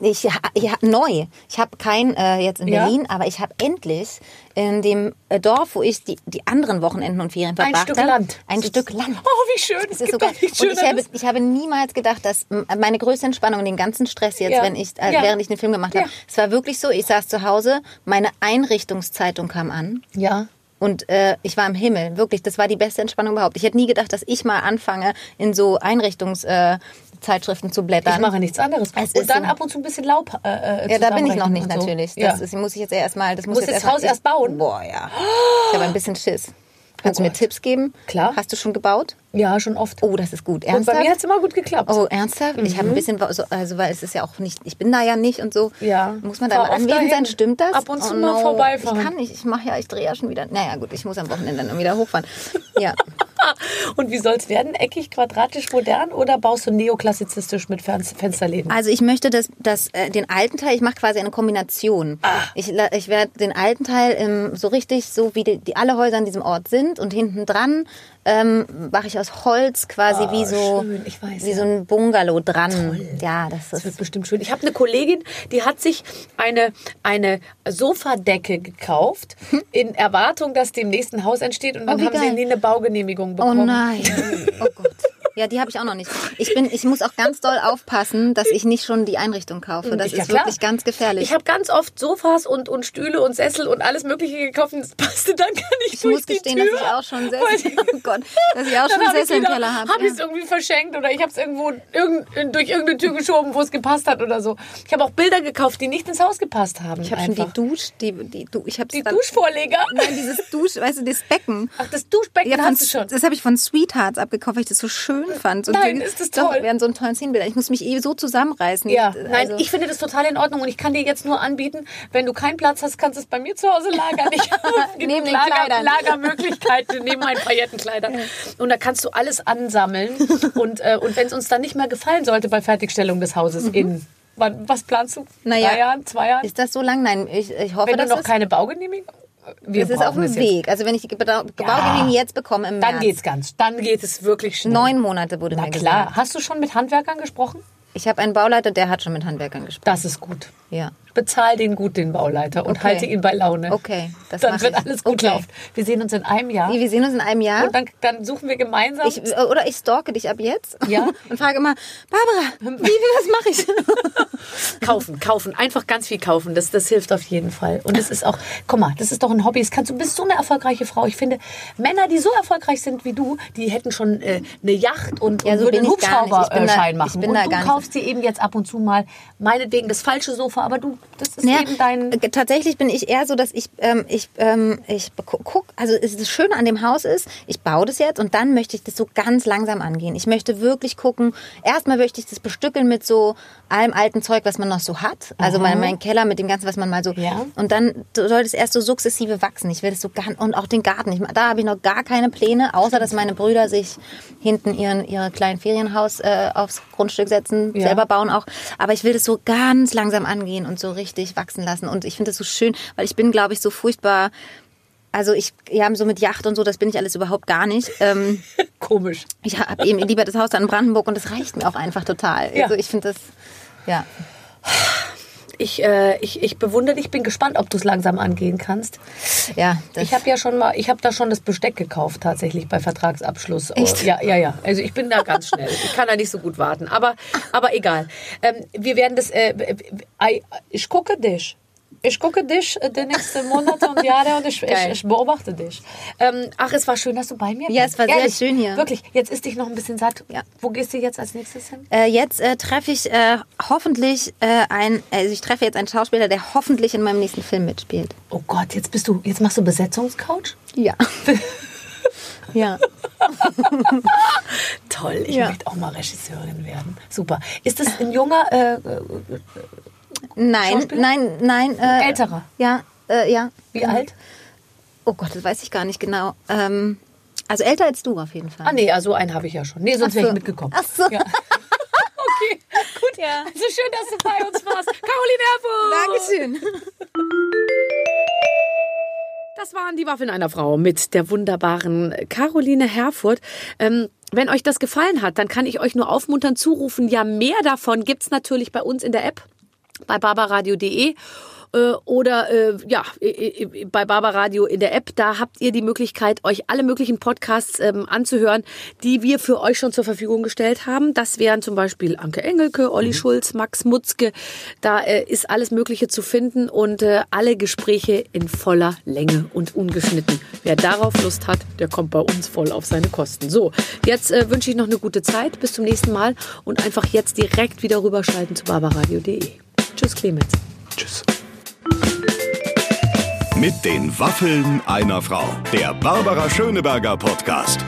Ich, ich, neu. Ich habe kein äh, jetzt in Ja? Berlin, aber ich habe endlich in dem äh, Dorf, wo ich die, die anderen Wochenenden und Ferien Ein verbracht Stück habe. Land. Ein Stück Land. Oh, wie schön. Das ist gibt so doch geil. nichts Und ich habe, ich habe niemals gedacht, dass meine größte Entspannung und den ganzen Stress jetzt, Ja. wenn ich, äh, Ja. während ich den Film gemacht habe, Ja. es war wirklich so, ich saß zu Hause, meine Einrichtungszeitung kam an. Ja. Und äh, ich war im Himmel, wirklich, das war die beste Entspannung überhaupt. Ich hätte nie gedacht, dass ich mal anfange, in so Einrichtungszeitschriften äh, Zeitschriften zu blättern. Ich mache nichts anderes. Es und dann so. ab und zu ein bisschen Laub. Äh, Ja, da bin ich noch nicht so. natürlich. Ja. Das ist, muss ich jetzt erstmal. Das muss Musst jetzt das Haus erst bauen? Boah, ja. Ich habe ein bisschen Schiss. Kannst du mir. Tipps geben? Klar. Hast du schon gebaut? Ja, schon oft. Oh, das ist gut. und bei Ernsthaft? mir hat es immer gut geklappt. Oh, ernsthaft? Ich habe ein bisschen, so, also weil es ist ja auch nicht, ich bin da ja nicht und so. Ja. Muss man da mal anwesend dahin. sein? Stimmt das? Ab und zu oh, mal no. vorbeifahren. Ich kann nicht, ich mache ja, ich drehe ja schon wieder. Naja, gut, ich muss am Wochenende dann wieder hochfahren. Ja. Und wie soll es werden? Eckig, quadratisch, modern oder baust du neoklassizistisch mit Fen Fensterläden? Also ich möchte das, das, äh, den alten Teil, ich mache quasi eine Kombination. Ich, la- ich werde den alten Teil ähm, so richtig, so wie die, die alle Häuser an diesem Ort sind und hinten dran ähm, mache ich aus Holz quasi wie so schön, weiß, wie ja. so ein Bungalow dran. Ja, das Das wird ist bestimmt schön. Ich habe eine Kollegin, die hat sich eine, eine Sofadecke gekauft, in Erwartung, dass demnächst ein Haus entsteht. Und dann Oh, haben sie geil. nie eine Baugenehmigung Oh bekommen. nein. Oh Gott. Ja, die habe ich auch noch nicht. Ich bin, ich muss auch ganz doll aufpassen, dass ich nicht schon die Einrichtung kaufe. Das Ja, ist klar. wirklich ganz gefährlich. Ich habe ganz oft Sofas und, und Stühle und Sessel und alles Mögliche gekauft und das passte dann gar nicht Ich durch muss die gestehen, Tür. dass ich auch schon Sessel, oh Gott, dass ich auch Dann schon habe ich Sessel im Keller habe. hab ja. ich es irgendwie verschenkt oder ich habe es irgendwo irgend, durch irgendeine Tür geschoben, wo es gepasst hat oder so. Ich habe auch Bilder gekauft, die nicht ins Haus gepasst haben. Ich habe schon die. Dusch, die, die, du, ich habe die Duschvorleger. Nein, dieses Dusch, weißt du, das Becken. Ach, das Duschbecken Ja, hast du schon. das habe ich von Sweethearts abgekauft, weil ich das so schön schön fand. Und Nein, ist das doch, toll. Wir haben so einen tollen Szenenbilder. Ich muss mich eh so zusammenreißen. Ja, Also- nein, ich finde das total in Ordnung und ich kann dir jetzt nur anbieten, wenn du keinen Platz hast, kannst du es bei mir zu Hause lagern. Ich habe Neben den Lager, Kleidern. Lagermöglichkeiten neben meinen Paillettenkleidern. Und da kannst du alles ansammeln. Und, äh, und wenn es uns dann nicht mehr gefallen sollte bei Fertigstellung des Hauses in, wann, was planst du? Naja, Drei Jahren, zwei Jahren? Ist das so lang? Nein, ich, ich hoffe, wenn du noch keine Baugenehmigung wir es ist auf dem. Weg. Also wenn ich die Baugenehmigung jetzt bekomme im Dann März. geht's ganz, dann geht es wirklich schnell. Neun Monate wurde Na mir klar. gesagt. Hast du schon mit Handwerkern gesprochen? Ich habe einen Bauleiter, der hat schon mit Handwerkern gesprochen. Das ist gut. Ja. Bezahl den gut, den Bauleiter, und Okay. halte ihn bei Laune. Okay, das dann wird ich. alles gut Okay. laufen. Wir sehen uns in einem Jahr. Wir sehen uns in einem Jahr. Und dann, dann suchen wir gemeinsam. Ich, oder ich stalke dich ab jetzt Ja. und frage immer, Barbara, wie, wie was mache ich? kaufen, kaufen, einfach ganz viel kaufen. Das, das hilft auf jeden Fall. Und es ist auch, guck mal, das ist doch ein Hobby. Das kannst, du bist so eine erfolgreiche Frau. Ich finde, Männer, die so erfolgreich sind wie du, die hätten schon äh, eine Yacht und, Ja, und so würden bin einen Hubschrauberschein ich machen. und du kaufst dir eben jetzt ab und zu mal, meinetwegen, das falsche Sofa, aber du, das ist Ja, eben dein... äh, tatsächlich bin ich eher so, dass ich, ähm, ich, ähm, ich gu- guck, also das Schöne an dem Haus ist, ich baue das jetzt und dann möchte ich das so ganz langsam angehen. Ich möchte wirklich gucken, erstmal möchte ich das bestückeln mit so allem alten Zeug, was man noch so hat. Also mein, mein Keller mit dem Ganzen, was man mal so. Ja. Und dann soll das erst so sukzessive wachsen. Ich will das so ganz, und auch den Garten. Ich, da habe ich noch gar keine Pläne, außer dass meine Brüder sich hinten ihren, ihre kleinen Ferienhaus äh, aufs Grundstück setzen, Ja. selber bauen auch. Aber ich will das so ganz langsam angehen und so richtig wachsen lassen. Und ich finde das so schön, weil ich bin, glaube ich, so furchtbar. Also ich, ja, so mit Yacht und so, das bin ich alles überhaupt gar nicht. Ähm, Komisch. ich habe eben lieber das Haus da in Brandenburg und das reicht mir auch einfach total. Ja. Also ich finde das, ja. Ich, äh, ich, ich bewundere dich, bin gespannt, ob du es langsam angehen kannst. Ja, Ich habe ja schon mal, ich habe da schon das Besteck gekauft tatsächlich bei Vertragsabschluss. Echt? Ja, ja, ja. Also ich bin da ganz schnell. Ich kann da nicht so gut warten. Aber, aber egal. Ähm, wir werden das. Äh, äh, ich gucke dich. Ich gucke dich äh, die nächsten Monate und Jahre und ich, ich, ich beobachte dich. Ähm, ach, es war schön, dass du bei mir bist. Ja, es war sehr Ehrlich, schön hier. Wirklich. Jetzt ist dich noch ein bisschen satt. Ja. Wo gehst du jetzt als nächstes hin? Äh, jetzt äh, treffe ich äh, hoffentlich äh, ein, also ich treffe jetzt einen Schauspieler, der hoffentlich in meinem nächsten Film mitspielt. Oh Gott, jetzt bist du, jetzt machst du Besetzungscoach? Ja. ja. Toll, ich Ja. möchte auch mal Regisseurin werden. Super. Ist das ein junger, äh, äh, Nein, nein, nein. Äh, Älterer? Ja, äh, ja. wie alt? Oh Gott, das weiß ich gar nicht genau. Ähm, also älter als du auf jeden Fall. Ah nee, also einen habe ich ja schon. Nee, sonst wäre ich mitgekommen. Ach so. Ja. okay, gut. Ja. Also schön, dass du bei uns warst. Caroline Erfurt. Dankeschön. Das waren die Waffeln einer Frau mit der wunderbaren Caroline Herfurth. Ähm, wenn euch das gefallen hat, dann kann ich euch nur aufmuntern, zurufen. Ja, mehr davon gibt's natürlich bei uns in der App, bei barbaradio.de äh, oder äh, ja bei Barbaradio in der App. Da habt ihr die Möglichkeit, euch alle möglichen Podcasts ähm, anzuhören, die wir für euch schon zur Verfügung gestellt haben. Das wären zum Beispiel Anke Engelke, Olli Schulz, Max Mutzke. Da äh, ist alles Mögliche zu finden und äh, alle Gespräche in voller Länge und ungeschnitten. Wer darauf Lust hat, der kommt bei uns voll auf seine Kosten. So, jetzt äh, wünsche ich noch eine gute Zeit. Bis zum nächsten Mal und einfach jetzt direkt wieder rüberschalten zu barbaradio.de. Tschüss, Clemens. Tschüss. Mit den Waffeln einer Frau. Der Barbara Schöneberger Podcast.